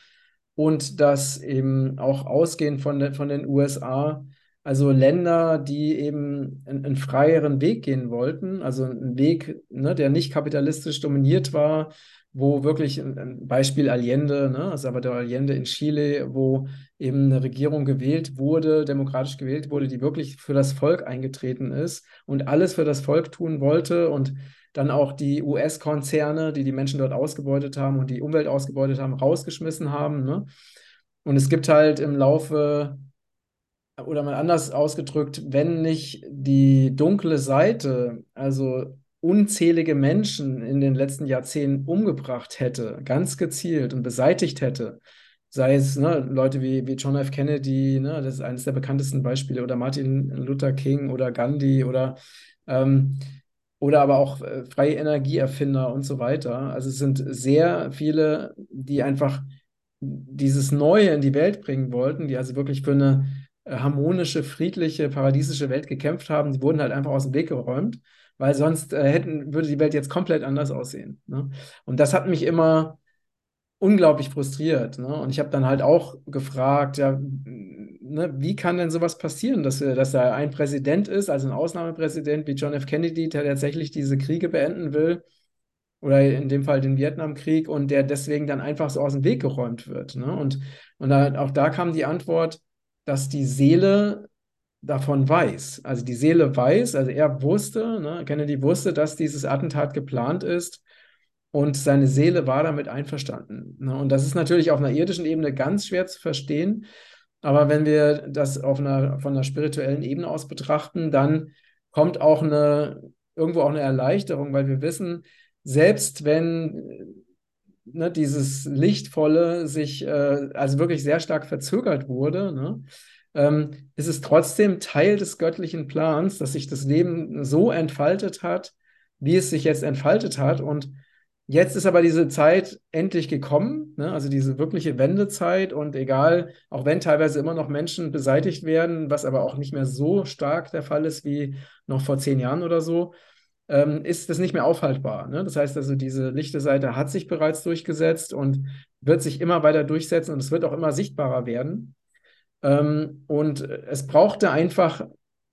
und dass eben auch ausgehend von, de, von den USA, also Länder, die eben einen, einen, freieren Weg gehen wollten, also einen Weg, ne, der nicht kapitalistisch dominiert war, wo wirklich ein Beispiel Allende, ne, Salvador Allende in Chile, wo eben eine Regierung gewählt wurde, demokratisch gewählt wurde, die wirklich für das Volk eingetreten ist und alles für das Volk tun wollte und dann auch die US-Konzerne, die die Menschen dort ausgebeutet haben und die Umwelt ausgebeutet haben, rausgeschmissen haben. Ne? Und es gibt halt im Laufe, oder mal anders ausgedrückt, wenn nicht die dunkle Seite, also unzählige Menschen in den letzten Jahrzehnten umgebracht hätte, ganz gezielt und beseitigt hätte, sei es ne, Leute wie, wie John F. Kennedy, ne, das ist eines der bekanntesten Beispiele, oder Martin Luther King oder Gandhi oder ähm, oder aber auch äh, freie Energieerfinder und so weiter. Also es sind sehr viele, die einfach dieses Neue in die Welt bringen wollten, die also wirklich für eine äh, harmonische, friedliche, paradiesische Welt gekämpft haben, die wurden halt einfach aus dem Weg geräumt, weil sonst äh, hätten, würde die Welt jetzt komplett anders aussehen. Ne? Und das hat mich immer unglaublich frustriert. Ne? Und ich habe dann halt auch gefragt, ja, ne, wie kann denn sowas passieren, dass, dass da ein Präsident ist, also ein Ausnahmepräsident wie John F. Kennedy, der tatsächlich diese Kriege beenden will, oder in dem Fall den Vietnamkrieg, und der deswegen dann einfach so aus dem Weg geräumt wird. Ne? Und, und da, auch da kam die Antwort, dass die Seele davon weiß. Also die Seele weiß, also er wusste, ne, Kennedy wusste, dass dieses Attentat geplant ist und seine Seele war damit einverstanden. Ne? Und das ist natürlich auf einer irdischen Ebene ganz schwer zu verstehen. Aber wenn wir das auf einer, von einer spirituellen Ebene aus betrachten, dann kommt auch eine, irgendwo auch eine Erleichterung, weil wir wissen, selbst wenn ne, dieses Lichtvolle sich äh, also wirklich sehr stark verzögert wurde, ne, ähm, ist es trotzdem Teil des göttlichen Plans, dass sich das Leben so entfaltet hat, wie es sich jetzt entfaltet hat. Und Jetzt ist aber diese Zeit endlich gekommen, ne? also diese wirkliche Wendezeit und egal, auch wenn teilweise immer noch Menschen beseitigt werden, was aber auch nicht mehr so stark der Fall ist wie noch vor zehn Jahren oder so, ähm, ist das nicht mehr aufhaltbar. Ne? Das heißt also, diese lichte Seite hat sich bereits durchgesetzt und wird sich immer weiter durchsetzen und es wird auch immer sichtbarer werden. Ähm, und es brauchte einfach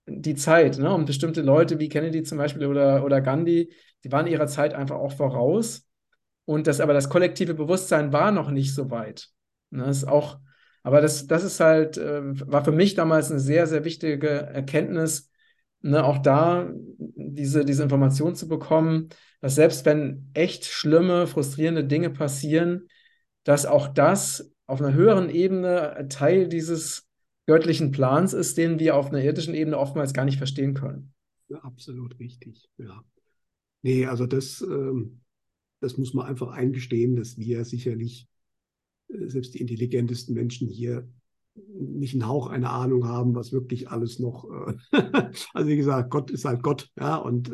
die Zeit, ne? und bestimmte Leute wie Kennedy zum Beispiel oder, oder Gandhi, die waren ihrer Zeit einfach auch voraus und das, aber das kollektive Bewusstsein war noch nicht so weit. Ne, das ist auch, aber das, das ist halt, äh, war für mich damals eine sehr, sehr wichtige Erkenntnis, ne, auch da diese, diese Information zu bekommen, dass selbst wenn echt schlimme, frustrierende Dinge passieren, dass auch das auf einer höheren Ebene Teil dieses göttlichen Plans ist, den wir auf einer irdischen Ebene oftmals gar nicht verstehen können. Ja, absolut richtig, ja. Nee, also das, ähm, das muss man einfach eingestehen, dass wir sicherlich, äh, selbst die intelligentesten Menschen hier, nicht einen Hauch eine Ahnung haben, was wirklich alles noch, äh, also wie gesagt, Gott ist halt Gott, ja, und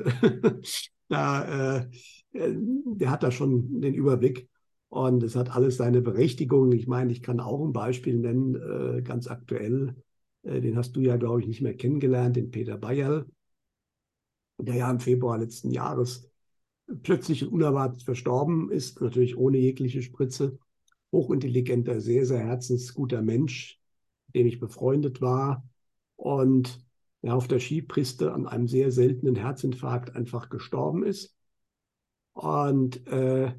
da, äh, der hat da schon den Überblick. Und es hat alles seine Berechtigung. Ich meine, ich kann auch ein Beispiel nennen, äh, ganz aktuell. Äh, den hast du ja, glaube ich, nicht mehr kennengelernt, den Peter Bayerl, der ja im Februar letzten Jahres plötzlich und unerwartet verstorben ist, natürlich ohne jegliche Spritze. Hochintelligenter, sehr, sehr herzensguter Mensch, mit dem ich befreundet war. Und der auf der Skipiste an einem sehr seltenen Herzinfarkt einfach gestorben ist. Und äh,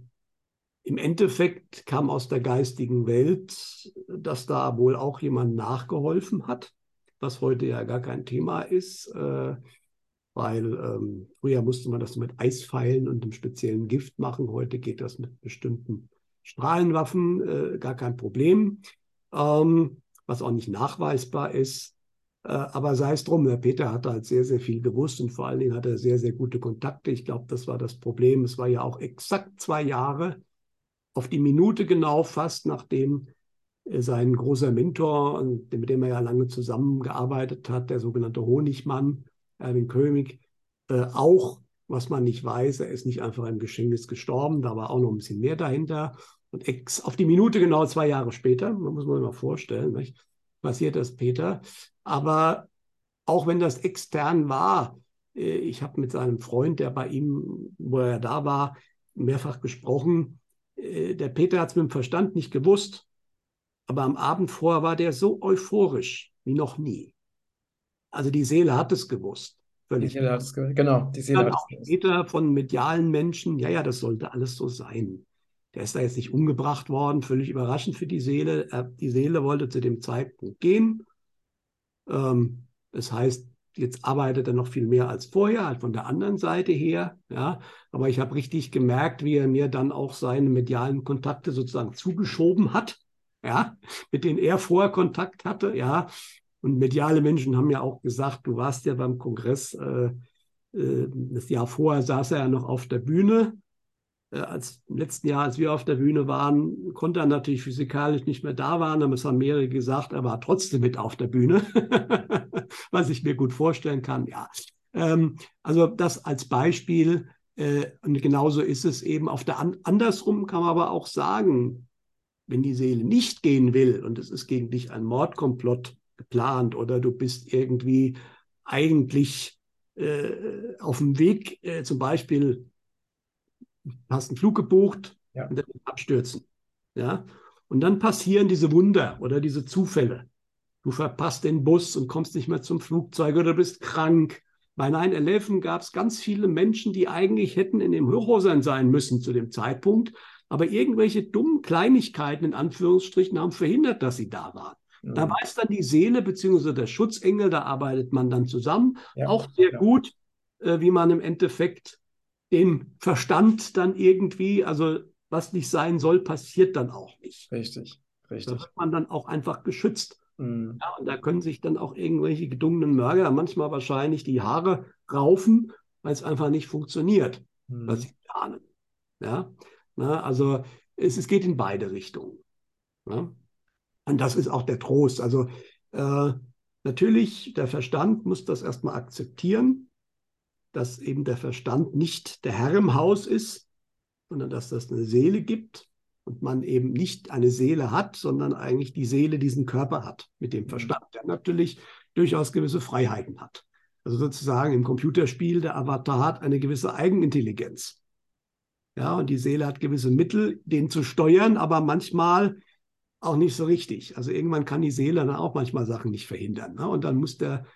im Endeffekt kam aus der geistigen Welt, dass da wohl auch jemand nachgeholfen hat, was heute ja gar kein Thema ist, äh, weil ähm, früher musste man das mit Eispfeilen und einem speziellen Gift machen. Heute geht das mit bestimmten Strahlenwaffen, äh, gar kein Problem, ähm, was auch nicht nachweisbar ist. Äh, aber sei es drum, Herr Peter hat halt sehr, sehr viel gewusst und vor allen Dingen hat er sehr, sehr gute Kontakte. Ich glaube, das war das Problem. Es war ja auch exakt zwei Jahre, auf die Minute genau fast, nachdem sein großer Mentor, mit dem er ja lange zusammengearbeitet hat, der sogenannte Honigmann, Erwin König, äh, auch, was man nicht weiß, er ist nicht einfach im Geschenk gestorben, da war auch noch ein bisschen mehr dahinter. Und ex, auf die Minute genau zwei Jahre später, man muss man sich mal vorstellen, nicht, passiert das Peter. Aber auch wenn das extern war, äh, ich habe mit seinem Freund, der bei ihm, wo er da war, mehrfach gesprochen, äh, der Peter hat es mit dem Verstand nicht gewusst, aber am Abend vorher war der so euphorisch wie noch nie. Also die Seele hat es gewusst. Völlig. Die Seele hat es gewusst. Genau, die Seele hat es gewusst. Peter von medialen Menschen, ja, ja, das sollte alles so sein. Der ist da jetzt nicht umgebracht worden, völlig überraschend für die Seele. Die Seele wollte zu dem Zeitpunkt gehen. Ähm, das heißt, Jetzt arbeitet er noch viel mehr als vorher, halt von der anderen Seite her. Ja, aber ich habe richtig gemerkt, wie er mir dann auch seine medialen Kontakte sozusagen zugeschoben hat. Ja, mit denen er vorher Kontakt hatte. Ja, und mediale Menschen haben ja auch gesagt, du warst ja beim Kongress, äh, äh, das Jahr vorher saß er ja noch auf der Bühne äh, als im letzten Jahr, als wir auf der Bühne waren, konnte er natürlich physikalisch nicht mehr da waren, aber es haben mehrere gesagt, er war trotzdem mit auf der Bühne, was ich mir gut vorstellen kann. Ja, ähm, also das als Beispiel. Äh, und genauso ist es eben auf der an andersrum kann man aber auch sagen, wenn die Seele nicht gehen will und es ist gegen dich ein Mordkomplott geplant oder du bist irgendwie eigentlich äh, auf dem Weg, äh, zum Beispiel hast einen Flug gebucht ja. und dann abstürzen. Ja? Und dann passieren diese Wunder oder diese Zufälle. Du verpasst den Bus und kommst nicht mehr zum Flugzeug oder bist krank. Bei 9-11 gab es ganz viele Menschen, die eigentlich hätten in dem Hochhäusern sein müssen zu dem Zeitpunkt, aber irgendwelche dummen Kleinigkeiten in Anführungsstrichen haben verhindert, dass sie da waren. Mhm. Da weiß dann die Seele bzw. der Schutzengel, da arbeitet man dann zusammen, ja. auch sehr ja. gut, äh, wie man im Endeffekt den Verstand dann irgendwie, also was nicht sein soll, passiert dann auch nicht. Richtig, richtig. Da wird man dann auch einfach geschützt. Mhm. Ja, und da können sich dann auch irgendwelche gedungenen Mörder manchmal wahrscheinlich die Haare raufen, weil es einfach nicht funktioniert, mhm. was sie planen. Ja, Na, also es, es geht in beide Richtungen. Ja? Und das ist auch der Trost. Also äh, natürlich, der Verstand muss das erstmal akzeptieren dass eben der Verstand nicht der Herr im Haus ist, sondern dass das eine Seele gibt und man eben nicht eine Seele hat, sondern eigentlich die Seele diesen Körper hat mit dem mhm. Verstand, der natürlich durchaus gewisse Freiheiten hat. Also sozusagen im Computerspiel, der Avatar hat eine gewisse Eigenintelligenz. Ja, und die Seele hat gewisse Mittel, den zu steuern, aber manchmal auch nicht so richtig. Also irgendwann kann die Seele dann auch manchmal Sachen nicht verhindern. Ne? Und dann muss der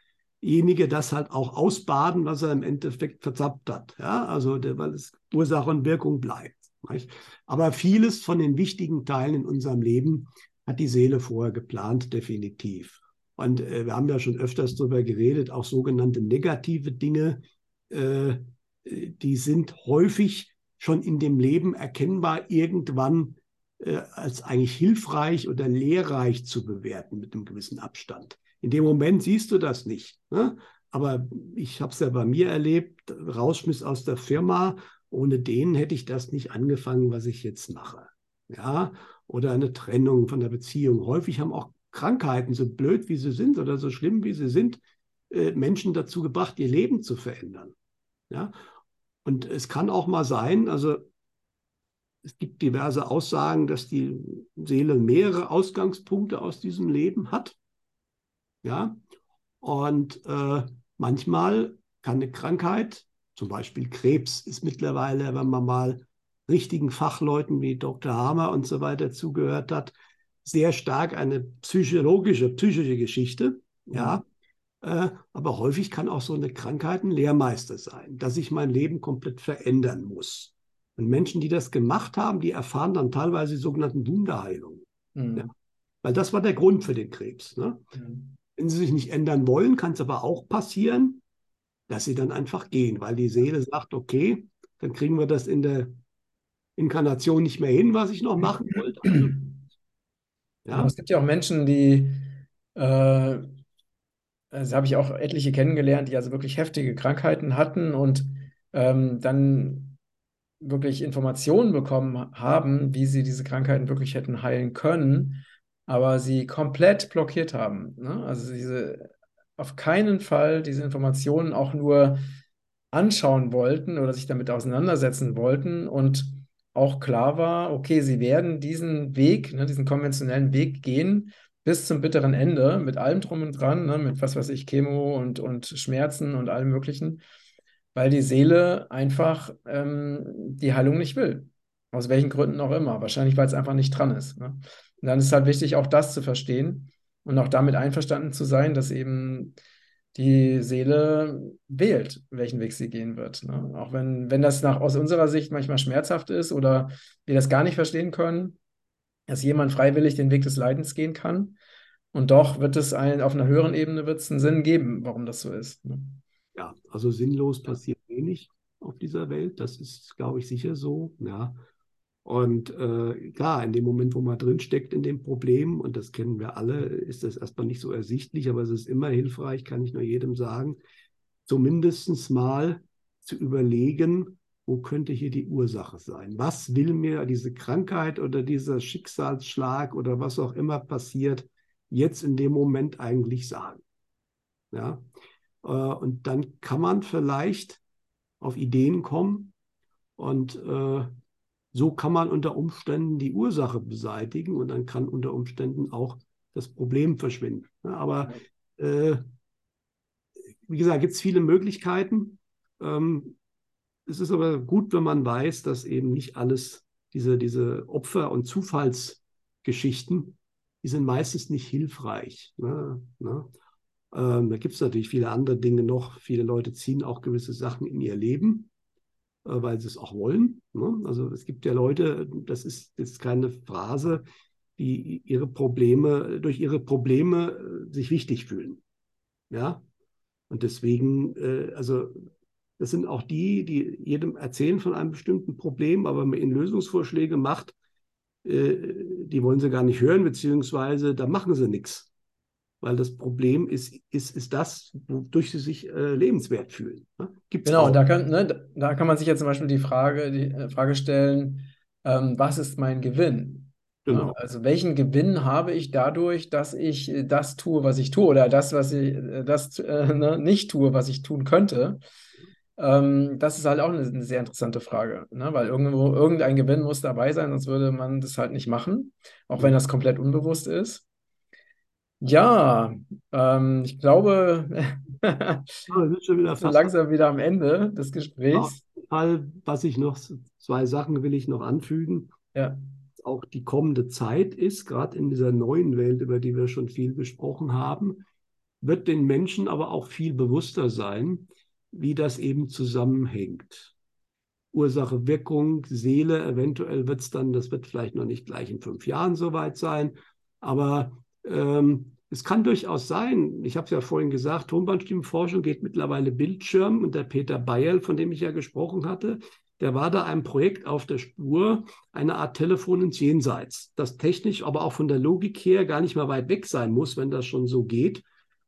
derjenige das halt auch ausbaden, was er im Endeffekt verzappt hat. Ja, also der, weil es Ursache und Wirkung bleibt. Nicht? Aber vieles von den wichtigen Teilen in unserem Leben hat die Seele vorher geplant, definitiv. Und äh, wir haben ja schon öfters darüber geredet, auch sogenannte negative Dinge, äh, die sind häufig schon in dem Leben erkennbar irgendwann äh, als eigentlich hilfreich oder lehrreich zu bewerten mit einem gewissen Abstand. In dem Moment siehst du das nicht. Ne? Aber ich habe es ja bei mir erlebt, Rausschmiss aus der Firma, ohne den hätte ich das nicht angefangen, was ich jetzt mache. Ja, oder eine Trennung von der Beziehung. Häufig haben auch Krankheiten, so blöd wie sie sind oder so schlimm wie sie sind, äh, Menschen dazu gebracht, ihr Leben zu verändern. Ja, und es kann auch mal sein, also es gibt diverse Aussagen, dass die Seele mehrere Ausgangspunkte aus diesem Leben hat. Ja, und äh, manchmal kann eine Krankheit, zum Beispiel Krebs, ist mittlerweile, wenn man mal richtigen Fachleuten wie Dr. Hamer und so weiter zugehört hat, sehr stark eine psychologische, psychische Geschichte. Ja, äh, aber häufig kann auch so eine Krankheit ein Lehrmeister sein, dass ich mein Leben komplett verändern muss. Und Menschen, die das gemacht haben, die erfahren dann teilweise die sogenannten Wunderheilungen. Mhm. Ja. Weil das war der Grund für den Krebs. Ne? Mhm. Wenn sie sich nicht ändern wollen, kann es aber auch passieren, dass sie dann einfach gehen, weil die Seele sagt, okay, dann kriegen wir das in der Inkarnation nicht mehr hin, was ich noch machen wollte. ja. es gibt ja auch Menschen, die äh, also habe ich auch etliche kennengelernt, die also wirklich heftige Krankheiten hatten und ähm, dann wirklich Informationen bekommen haben, wie sie diese Krankheiten wirklich hätten heilen können, aber sie komplett blockiert haben. Ne? Also diese auf keinen Fall diese Informationen auch nur anschauen wollten oder sich damit auseinandersetzen wollten und auch klar war, okay, sie werden diesen Weg, ne, diesen konventionellen Weg gehen, bis zum bitteren Ende mit allem drum und dran, ne, mit was weiß ich, Chemo und, und Schmerzen und allem Möglichen, weil die Seele einfach ähm, die Heilung nicht will. Aus welchen Gründen auch immer. Wahrscheinlich, weil es einfach nicht dran ist. Ne? Und dann ist halt wichtig, auch das zu verstehen und auch damit einverstanden zu sein, dass eben die Seele wählt, welchen Weg sie gehen wird. Ne? Auch wenn, wenn das nach, aus unserer Sicht manchmal schmerzhaft ist oder wir das gar nicht verstehen können, dass jemand freiwillig den Weg des Leidens gehen kann. Und doch wird es ein, auf einer höheren Ebene wird es einen Sinn geben, warum das so ist. Ne? Ja, also sinnlos passiert wenig auf dieser Welt. Das ist, glaube ich, sicher so. Ja. Und äh, klar, in dem Moment, wo man drinsteckt in dem Problem, und das kennen wir alle, ist das erstmal nicht so ersichtlich, aber es ist immer hilfreich, kann ich nur jedem sagen, zumindest mal zu überlegen, wo könnte hier die Ursache sein? Was will mir diese Krankheit oder dieser Schicksalsschlag oder was auch immer passiert, jetzt in dem Moment eigentlich sagen? Ja, äh, und dann kann man vielleicht auf Ideen kommen und äh, so kann man unter Umständen die Ursache beseitigen und dann kann unter Umständen auch das Problem verschwinden. Aber äh, wie gesagt, gibt es viele Möglichkeiten. Ähm, es ist aber gut, wenn man weiß, dass eben nicht alles, diese, diese Opfer- und Zufallsgeschichten, die sind meistens nicht hilfreich. Ne? Ne? Ähm, da gibt es natürlich viele andere Dinge noch. Viele Leute ziehen auch gewisse Sachen in ihr Leben, weil sie es auch wollen. Ne? Also es gibt ja Leute, das ist jetzt keine Phrase, die ihre Probleme, durch ihre Probleme äh, sich wichtig fühlen. Ja. Und deswegen, äh, also das sind auch die, die jedem erzählen von einem bestimmten Problem, aber man ihnen Lösungsvorschläge macht, äh, die wollen sie gar nicht hören, beziehungsweise da machen sie nichts. Weil das Problem ist, ist, ist das, wodurch sie sich äh, lebenswert fühlen. Ne? Genau, da kann, ne, da kann man sich ja zum Beispiel die Frage, die äh, Frage stellen, ähm, was ist mein Gewinn? Genau. Ja, also welchen Gewinn habe ich dadurch, dass ich äh, das tue, was ich tue, oder das, was ich äh, das äh, ne, nicht tue, was ich tun könnte? Ähm, das ist halt auch eine, eine sehr interessante Frage, ne? weil irgendwo irgendein Gewinn muss dabei sein, sonst würde man das halt nicht machen, auch wenn das komplett unbewusst ist. Ja, ähm, ich glaube, wir sind schon wieder fast langsam wieder am Ende des Gesprächs. was ich noch, zwei Sachen will ich noch anfügen. Ja. Auch die kommende Zeit ist, gerade in dieser neuen Welt, über die wir schon viel besprochen haben, wird den Menschen aber auch viel bewusster sein, wie das eben zusammenhängt. Ursache, Wirkung, Seele, eventuell wird es dann, das wird vielleicht noch nicht gleich in fünf Jahren soweit sein, aber ähm, es kann durchaus sein, ich habe es ja vorhin gesagt, Tonbandstimmenforschung geht mittlerweile Bildschirm und der Peter Bayerl, von dem ich ja gesprochen hatte, der war da einem Projekt auf der Spur, eine Art Telefon ins Jenseits, das technisch, aber auch von der Logik her gar nicht mehr weit weg sein muss, wenn das schon so geht.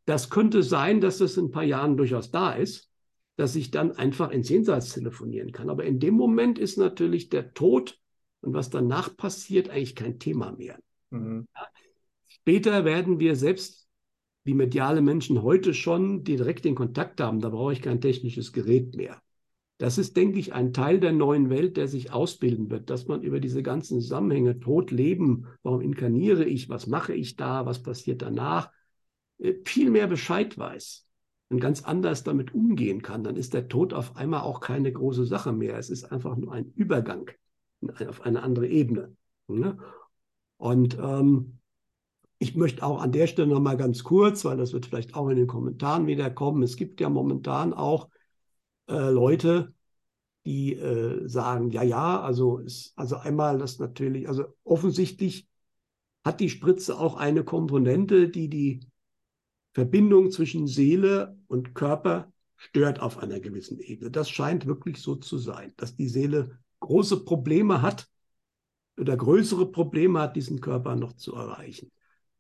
Das könnte sein, dass das in ein paar Jahren durchaus da ist, dass ich dann einfach ins Jenseits telefonieren kann. Aber in dem Moment ist natürlich der Tod und was danach passiert eigentlich kein Thema mehr. Mhm. Später werden wir selbst wie mediale Menschen heute schon direkt den Kontakt haben. Da brauche ich kein technisches Gerät mehr. Das ist, denke ich, ein Teil der neuen Welt, der sich ausbilden wird, dass man über diese ganzen Zusammenhänge, Tod, Leben, warum inkarniere ich, was mache ich da, was passiert danach, äh, viel mehr Bescheid weiß und ganz anders damit umgehen kann. Dann ist der Tod auf einmal auch keine große Sache mehr. Es ist einfach nur ein Übergang auf eine andere Ebene. Ne? Und ähm, ich möchte auch an der Stelle noch mal ganz kurz, weil das wird vielleicht auch in den Kommentaren wieder kommen. Es gibt ja momentan auch äh, Leute, die äh, sagen, ja, ja, also ist, also einmal das natürlich, also offensichtlich hat die Spritze auch eine Komponente, die die Verbindung zwischen Seele und Körper stört auf einer gewissen Ebene. Das scheint wirklich so zu sein, dass die Seele große Probleme hat oder größere Probleme hat, diesen Körper noch zu erreichen.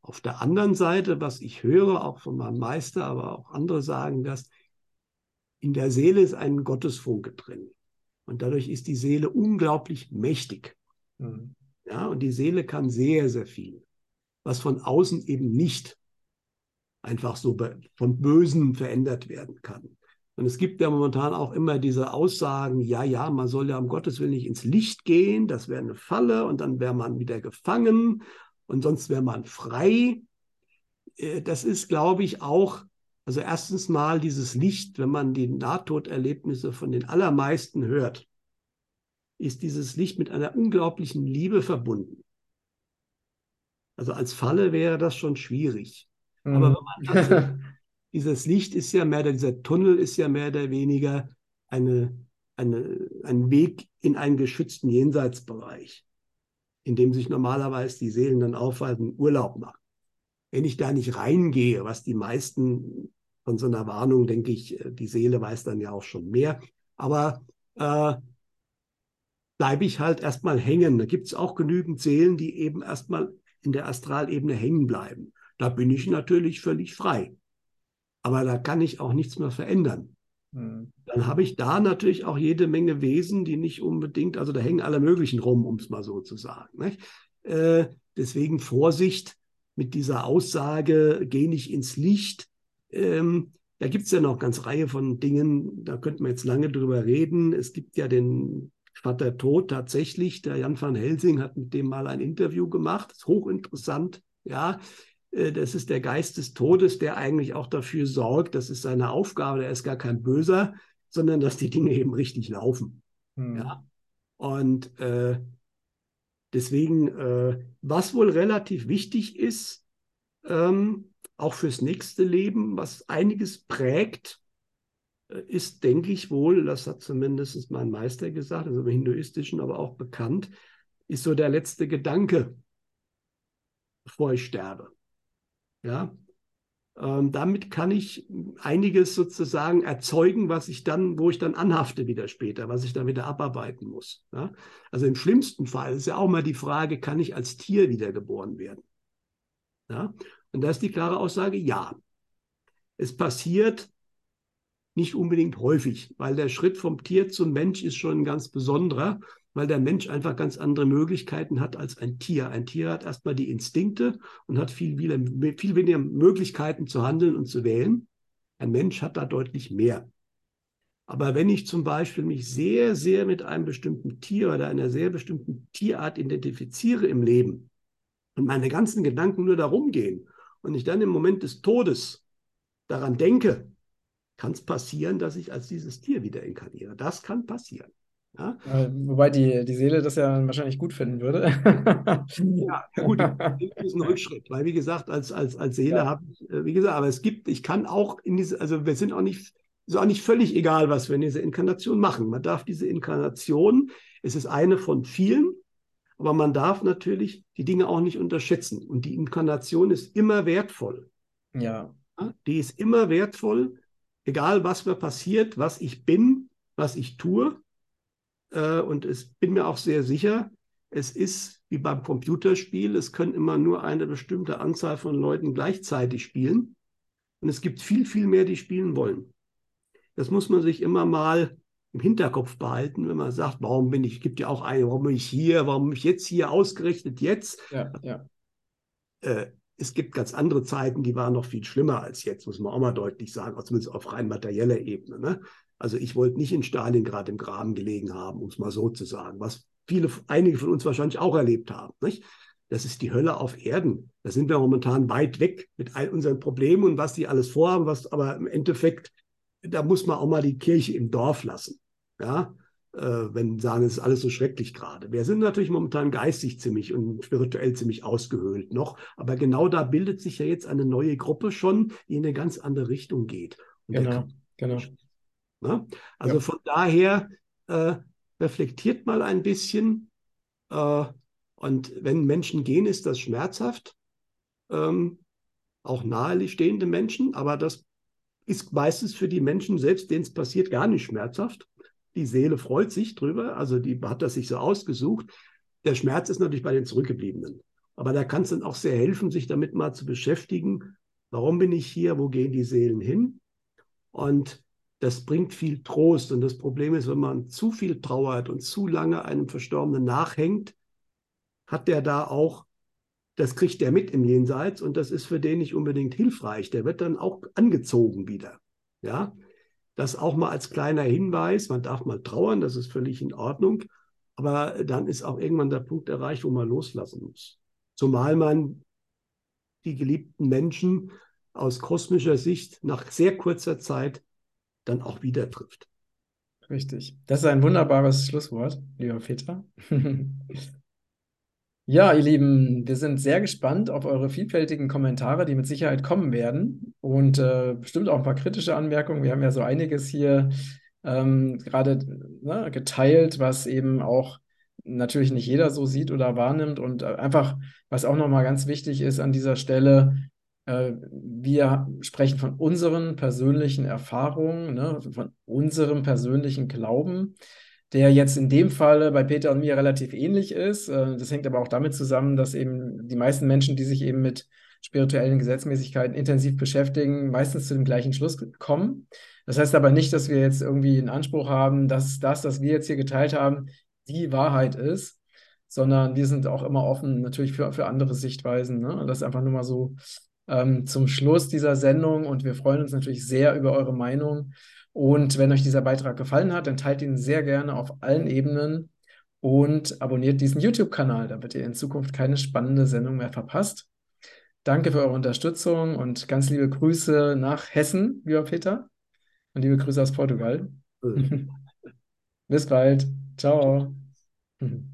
Auf der anderen Seite, was ich höre, auch von meinem Meister, aber auch andere sagen das, in der Seele ist ein Gottesfunke drin. Und dadurch ist die Seele unglaublich mächtig. Mhm. Ja, und die Seele kann sehr, sehr viel, was von außen eben nicht einfach so von Bösen verändert werden kann. Und es gibt ja momentan auch immer diese Aussagen, ja, ja, man soll ja um Gottes Willen nicht ins Licht gehen, das wäre eine Falle und dann wäre man wieder gefangen und sonst wäre man frei. Äh, das ist, glaube ich, auch also erstens mal dieses Licht, wenn man die Nahtoderlebnisse von den allermeisten hört, ist dieses Licht mit einer unglaublichen Liebe verbunden. Also als Falle wäre das schon schwierig. Mhm. Aber wenn man also, dieses Licht ist ja mehr, dieser Tunnel ist ja mehr oder weniger eine, eine, ein Weg in einen geschützten Jenseitsbereich, in dem sich normalerweise die Seelen dann aufhalten, Urlaub machen wenn ich da nicht reingehe, was die meisten von so einer Warnung, denke ich, äh, die Seele weiß dann ja auch schon mehr. Aber äh, bleibe ich halt erstmal hängen. Da gibt es auch genügend Seelen, die eben erstmal in der Astralebene hängen bleiben. Da bin ich natürlich völlig frei. Aber da kann ich auch nichts mehr verändern. Mhm. Dann habe ich da natürlich auch jede Menge Wesen, die nicht unbedingt, also da hängen alle möglichen rum, um es mal so zu sagen. Äh, deswegen Vorsicht, mit dieser Aussage, geh nicht ins Licht. Ähm, da gibt es ja noch ganz Reihe von Dingen, da könnten wir jetzt lange drüber reden. Es gibt ja den Vater Tod tatsächlich. Der Jan van Helsing hat mit dem mal ein Interview gemacht. Das ist hochinteressant. Ja, das ist der Geist des Todes, der eigentlich auch dafür sorgt, das ist seine Aufgabe, der ist gar kein Böser, sondern dass die Dinge eben richtig laufen. Hm. Ja. Und äh, Deswegen, äh, was wohl relativ wichtig ist, ähm, auch fürs nächste Leben, was einiges prägt, äh, ist, denke ich wohl, das hat zumindest mein Meister gesagt, also im Hinduistischen, aber auch bekannt, ist so der letzte Gedanke, bevor ich sterbe. Ja, ähm, damit kann ich einiges sozusagen erzeugen, was ich dann, wo ich dann anhafte wieder später, was ich dann wieder abarbeiten muss. Ja? Also im schlimmsten Fall ist ja auch mal die Frage, kann ich als Tier wiedergeboren werden? Ja? Und da ist die klare Aussage, ja. Es passiert nicht unbedingt häufig, weil der Schritt vom Tier zum Mensch ist schon ein ganz besonderer weil der Mensch einfach ganz andere Möglichkeiten hat als ein Tier. Ein Tier hat erstmal die Instinkte und hat viel, viel, viel weniger Möglichkeiten zu handeln und zu wählen. Ein Mensch hat da deutlich mehr. Aber wenn ich zum Beispiel mich sehr, sehr mit einem bestimmten Tier oder einer sehr bestimmten Tierart identifiziere im Leben und meine ganzen Gedanken nur darum gehen und ich dann im Moment des Todes daran denke, kann es passieren, dass ich als dieses Tier wieder inkarniere. Das kann passieren. Ja? Wobei die, die Seele das ja wahrscheinlich gut finden würde. ja, gut, das ist ein Rückschritt, weil wie gesagt, als, als, als Seele ja. habe ich, äh, wie gesagt, aber es gibt, ich kann auch in diese, also wir sind auch nicht, ist auch nicht völlig egal, was wir in dieser Inkarnation machen. Man darf diese Inkarnation, es ist eine von vielen, aber man darf natürlich die Dinge auch nicht unterschätzen. Und die Inkarnation ist immer wertvoll. Ja. Die ist immer wertvoll, egal was mir passiert, was ich bin, was ich tue. Äh, und ich bin mir auch sehr sicher, es ist wie beim Computerspiel, es können immer nur eine bestimmte Anzahl von Leuten gleichzeitig spielen. Und es gibt viel, viel mehr, die spielen wollen. Das muss man sich immer mal im Hinterkopf behalten, wenn man sagt, warum bin ich, gibt ja auch eine, warum bin ich hier, warum bin ich jetzt hier ausgerechnet jetzt? Ja, ja. Äh, es gibt ganz andere Zeiten, die waren noch viel schlimmer als jetzt, muss man auch mal deutlich sagen, zumindest auf rein materieller Ebene. Ne? Also ich wollte nicht in Stalingrad im Graben gelegen haben, um es mal so zu sagen, was viele, einige von uns wahrscheinlich auch erlebt haben. Nicht? Das ist die Hölle auf Erden. Da sind wir momentan weit weg mit all unseren Problemen und was die alles vorhaben, was aber im Endeffekt, da muss man auch mal die Kirche im Dorf lassen. Ja, wenn sagen, es ist alles so schrecklich gerade. Wir sind natürlich momentan geistig ziemlich und spirituell ziemlich ausgehöhlt noch, aber genau da bildet sich ja jetzt eine neue Gruppe schon, die in eine ganz andere Richtung geht. Und genau, genau. Ne? Also ja. von daher äh, reflektiert mal ein bisschen. Äh, und wenn Menschen gehen, ist das schmerzhaft. Ähm, auch nahestehende Menschen, aber das ist meistens für die Menschen selbst, denen es passiert, gar nicht schmerzhaft. Die Seele freut sich drüber, also die hat das sich so ausgesucht. Der Schmerz ist natürlich bei den Zurückgebliebenen. Aber da kann es dann auch sehr helfen, sich damit mal zu beschäftigen. Warum bin ich hier? Wo gehen die Seelen hin? Und das bringt viel Trost. Und das Problem ist, wenn man zu viel trauert und zu lange einem Verstorbenen nachhängt, hat der da auch, das kriegt der mit im Jenseits und das ist für den nicht unbedingt hilfreich. Der wird dann auch angezogen wieder. Ja, das auch mal als kleiner Hinweis. Man darf mal trauern, das ist völlig in Ordnung. Aber dann ist auch irgendwann der Punkt erreicht, wo man loslassen muss. Zumal man die geliebten Menschen aus kosmischer Sicht nach sehr kurzer Zeit dann auch wieder trifft. Richtig. Das ist ein wunderbares Schlusswort, lieber Peter. Ja, ihr Lieben, wir sind sehr gespannt auf eure vielfältigen Kommentare, die mit Sicherheit kommen werden. Und äh, bestimmt auch ein paar kritische Anmerkungen. Wir haben ja so einiges hier ähm, gerade ne, geteilt, was eben auch natürlich nicht jeder so sieht oder wahrnimmt. Und äh, einfach, was auch nochmal ganz wichtig ist an dieser Stelle, äh, wir sprechen von unseren persönlichen Erfahrungen, ne, von unserem persönlichen Glauben der jetzt in dem Fall bei Peter und mir relativ ähnlich ist. Äh, das hängt aber auch damit zusammen, dass eben die meisten Menschen, die sich eben mit spirituellen Gesetzmäßigkeiten intensiv beschäftigen, meistens zu dem gleichen Schluss kommen. Das heißt aber nicht, dass wir jetzt irgendwie einen Anspruch haben, dass das, was wir jetzt hier geteilt haben, die Wahrheit ist, sondern wir sind auch immer offen natürlich für, für andere Sichtweisen. Ne? Das ist einfach nur mal so ähm, zum Schluss dieser Sendung und wir freuen uns natürlich sehr über eure Meinung. Und wenn euch dieser Beitrag gefallen hat, dann teilt ihn sehr gerne auf allen Ebenen und abonniert diesen YouTube-Kanal, damit ihr in Zukunft keine spannende Sendung mehr verpasst. Danke für eure Unterstützung und ganz liebe Grüße nach Hessen, lieber Peter. Und liebe Grüße aus Portugal. Bis bald. Ciao.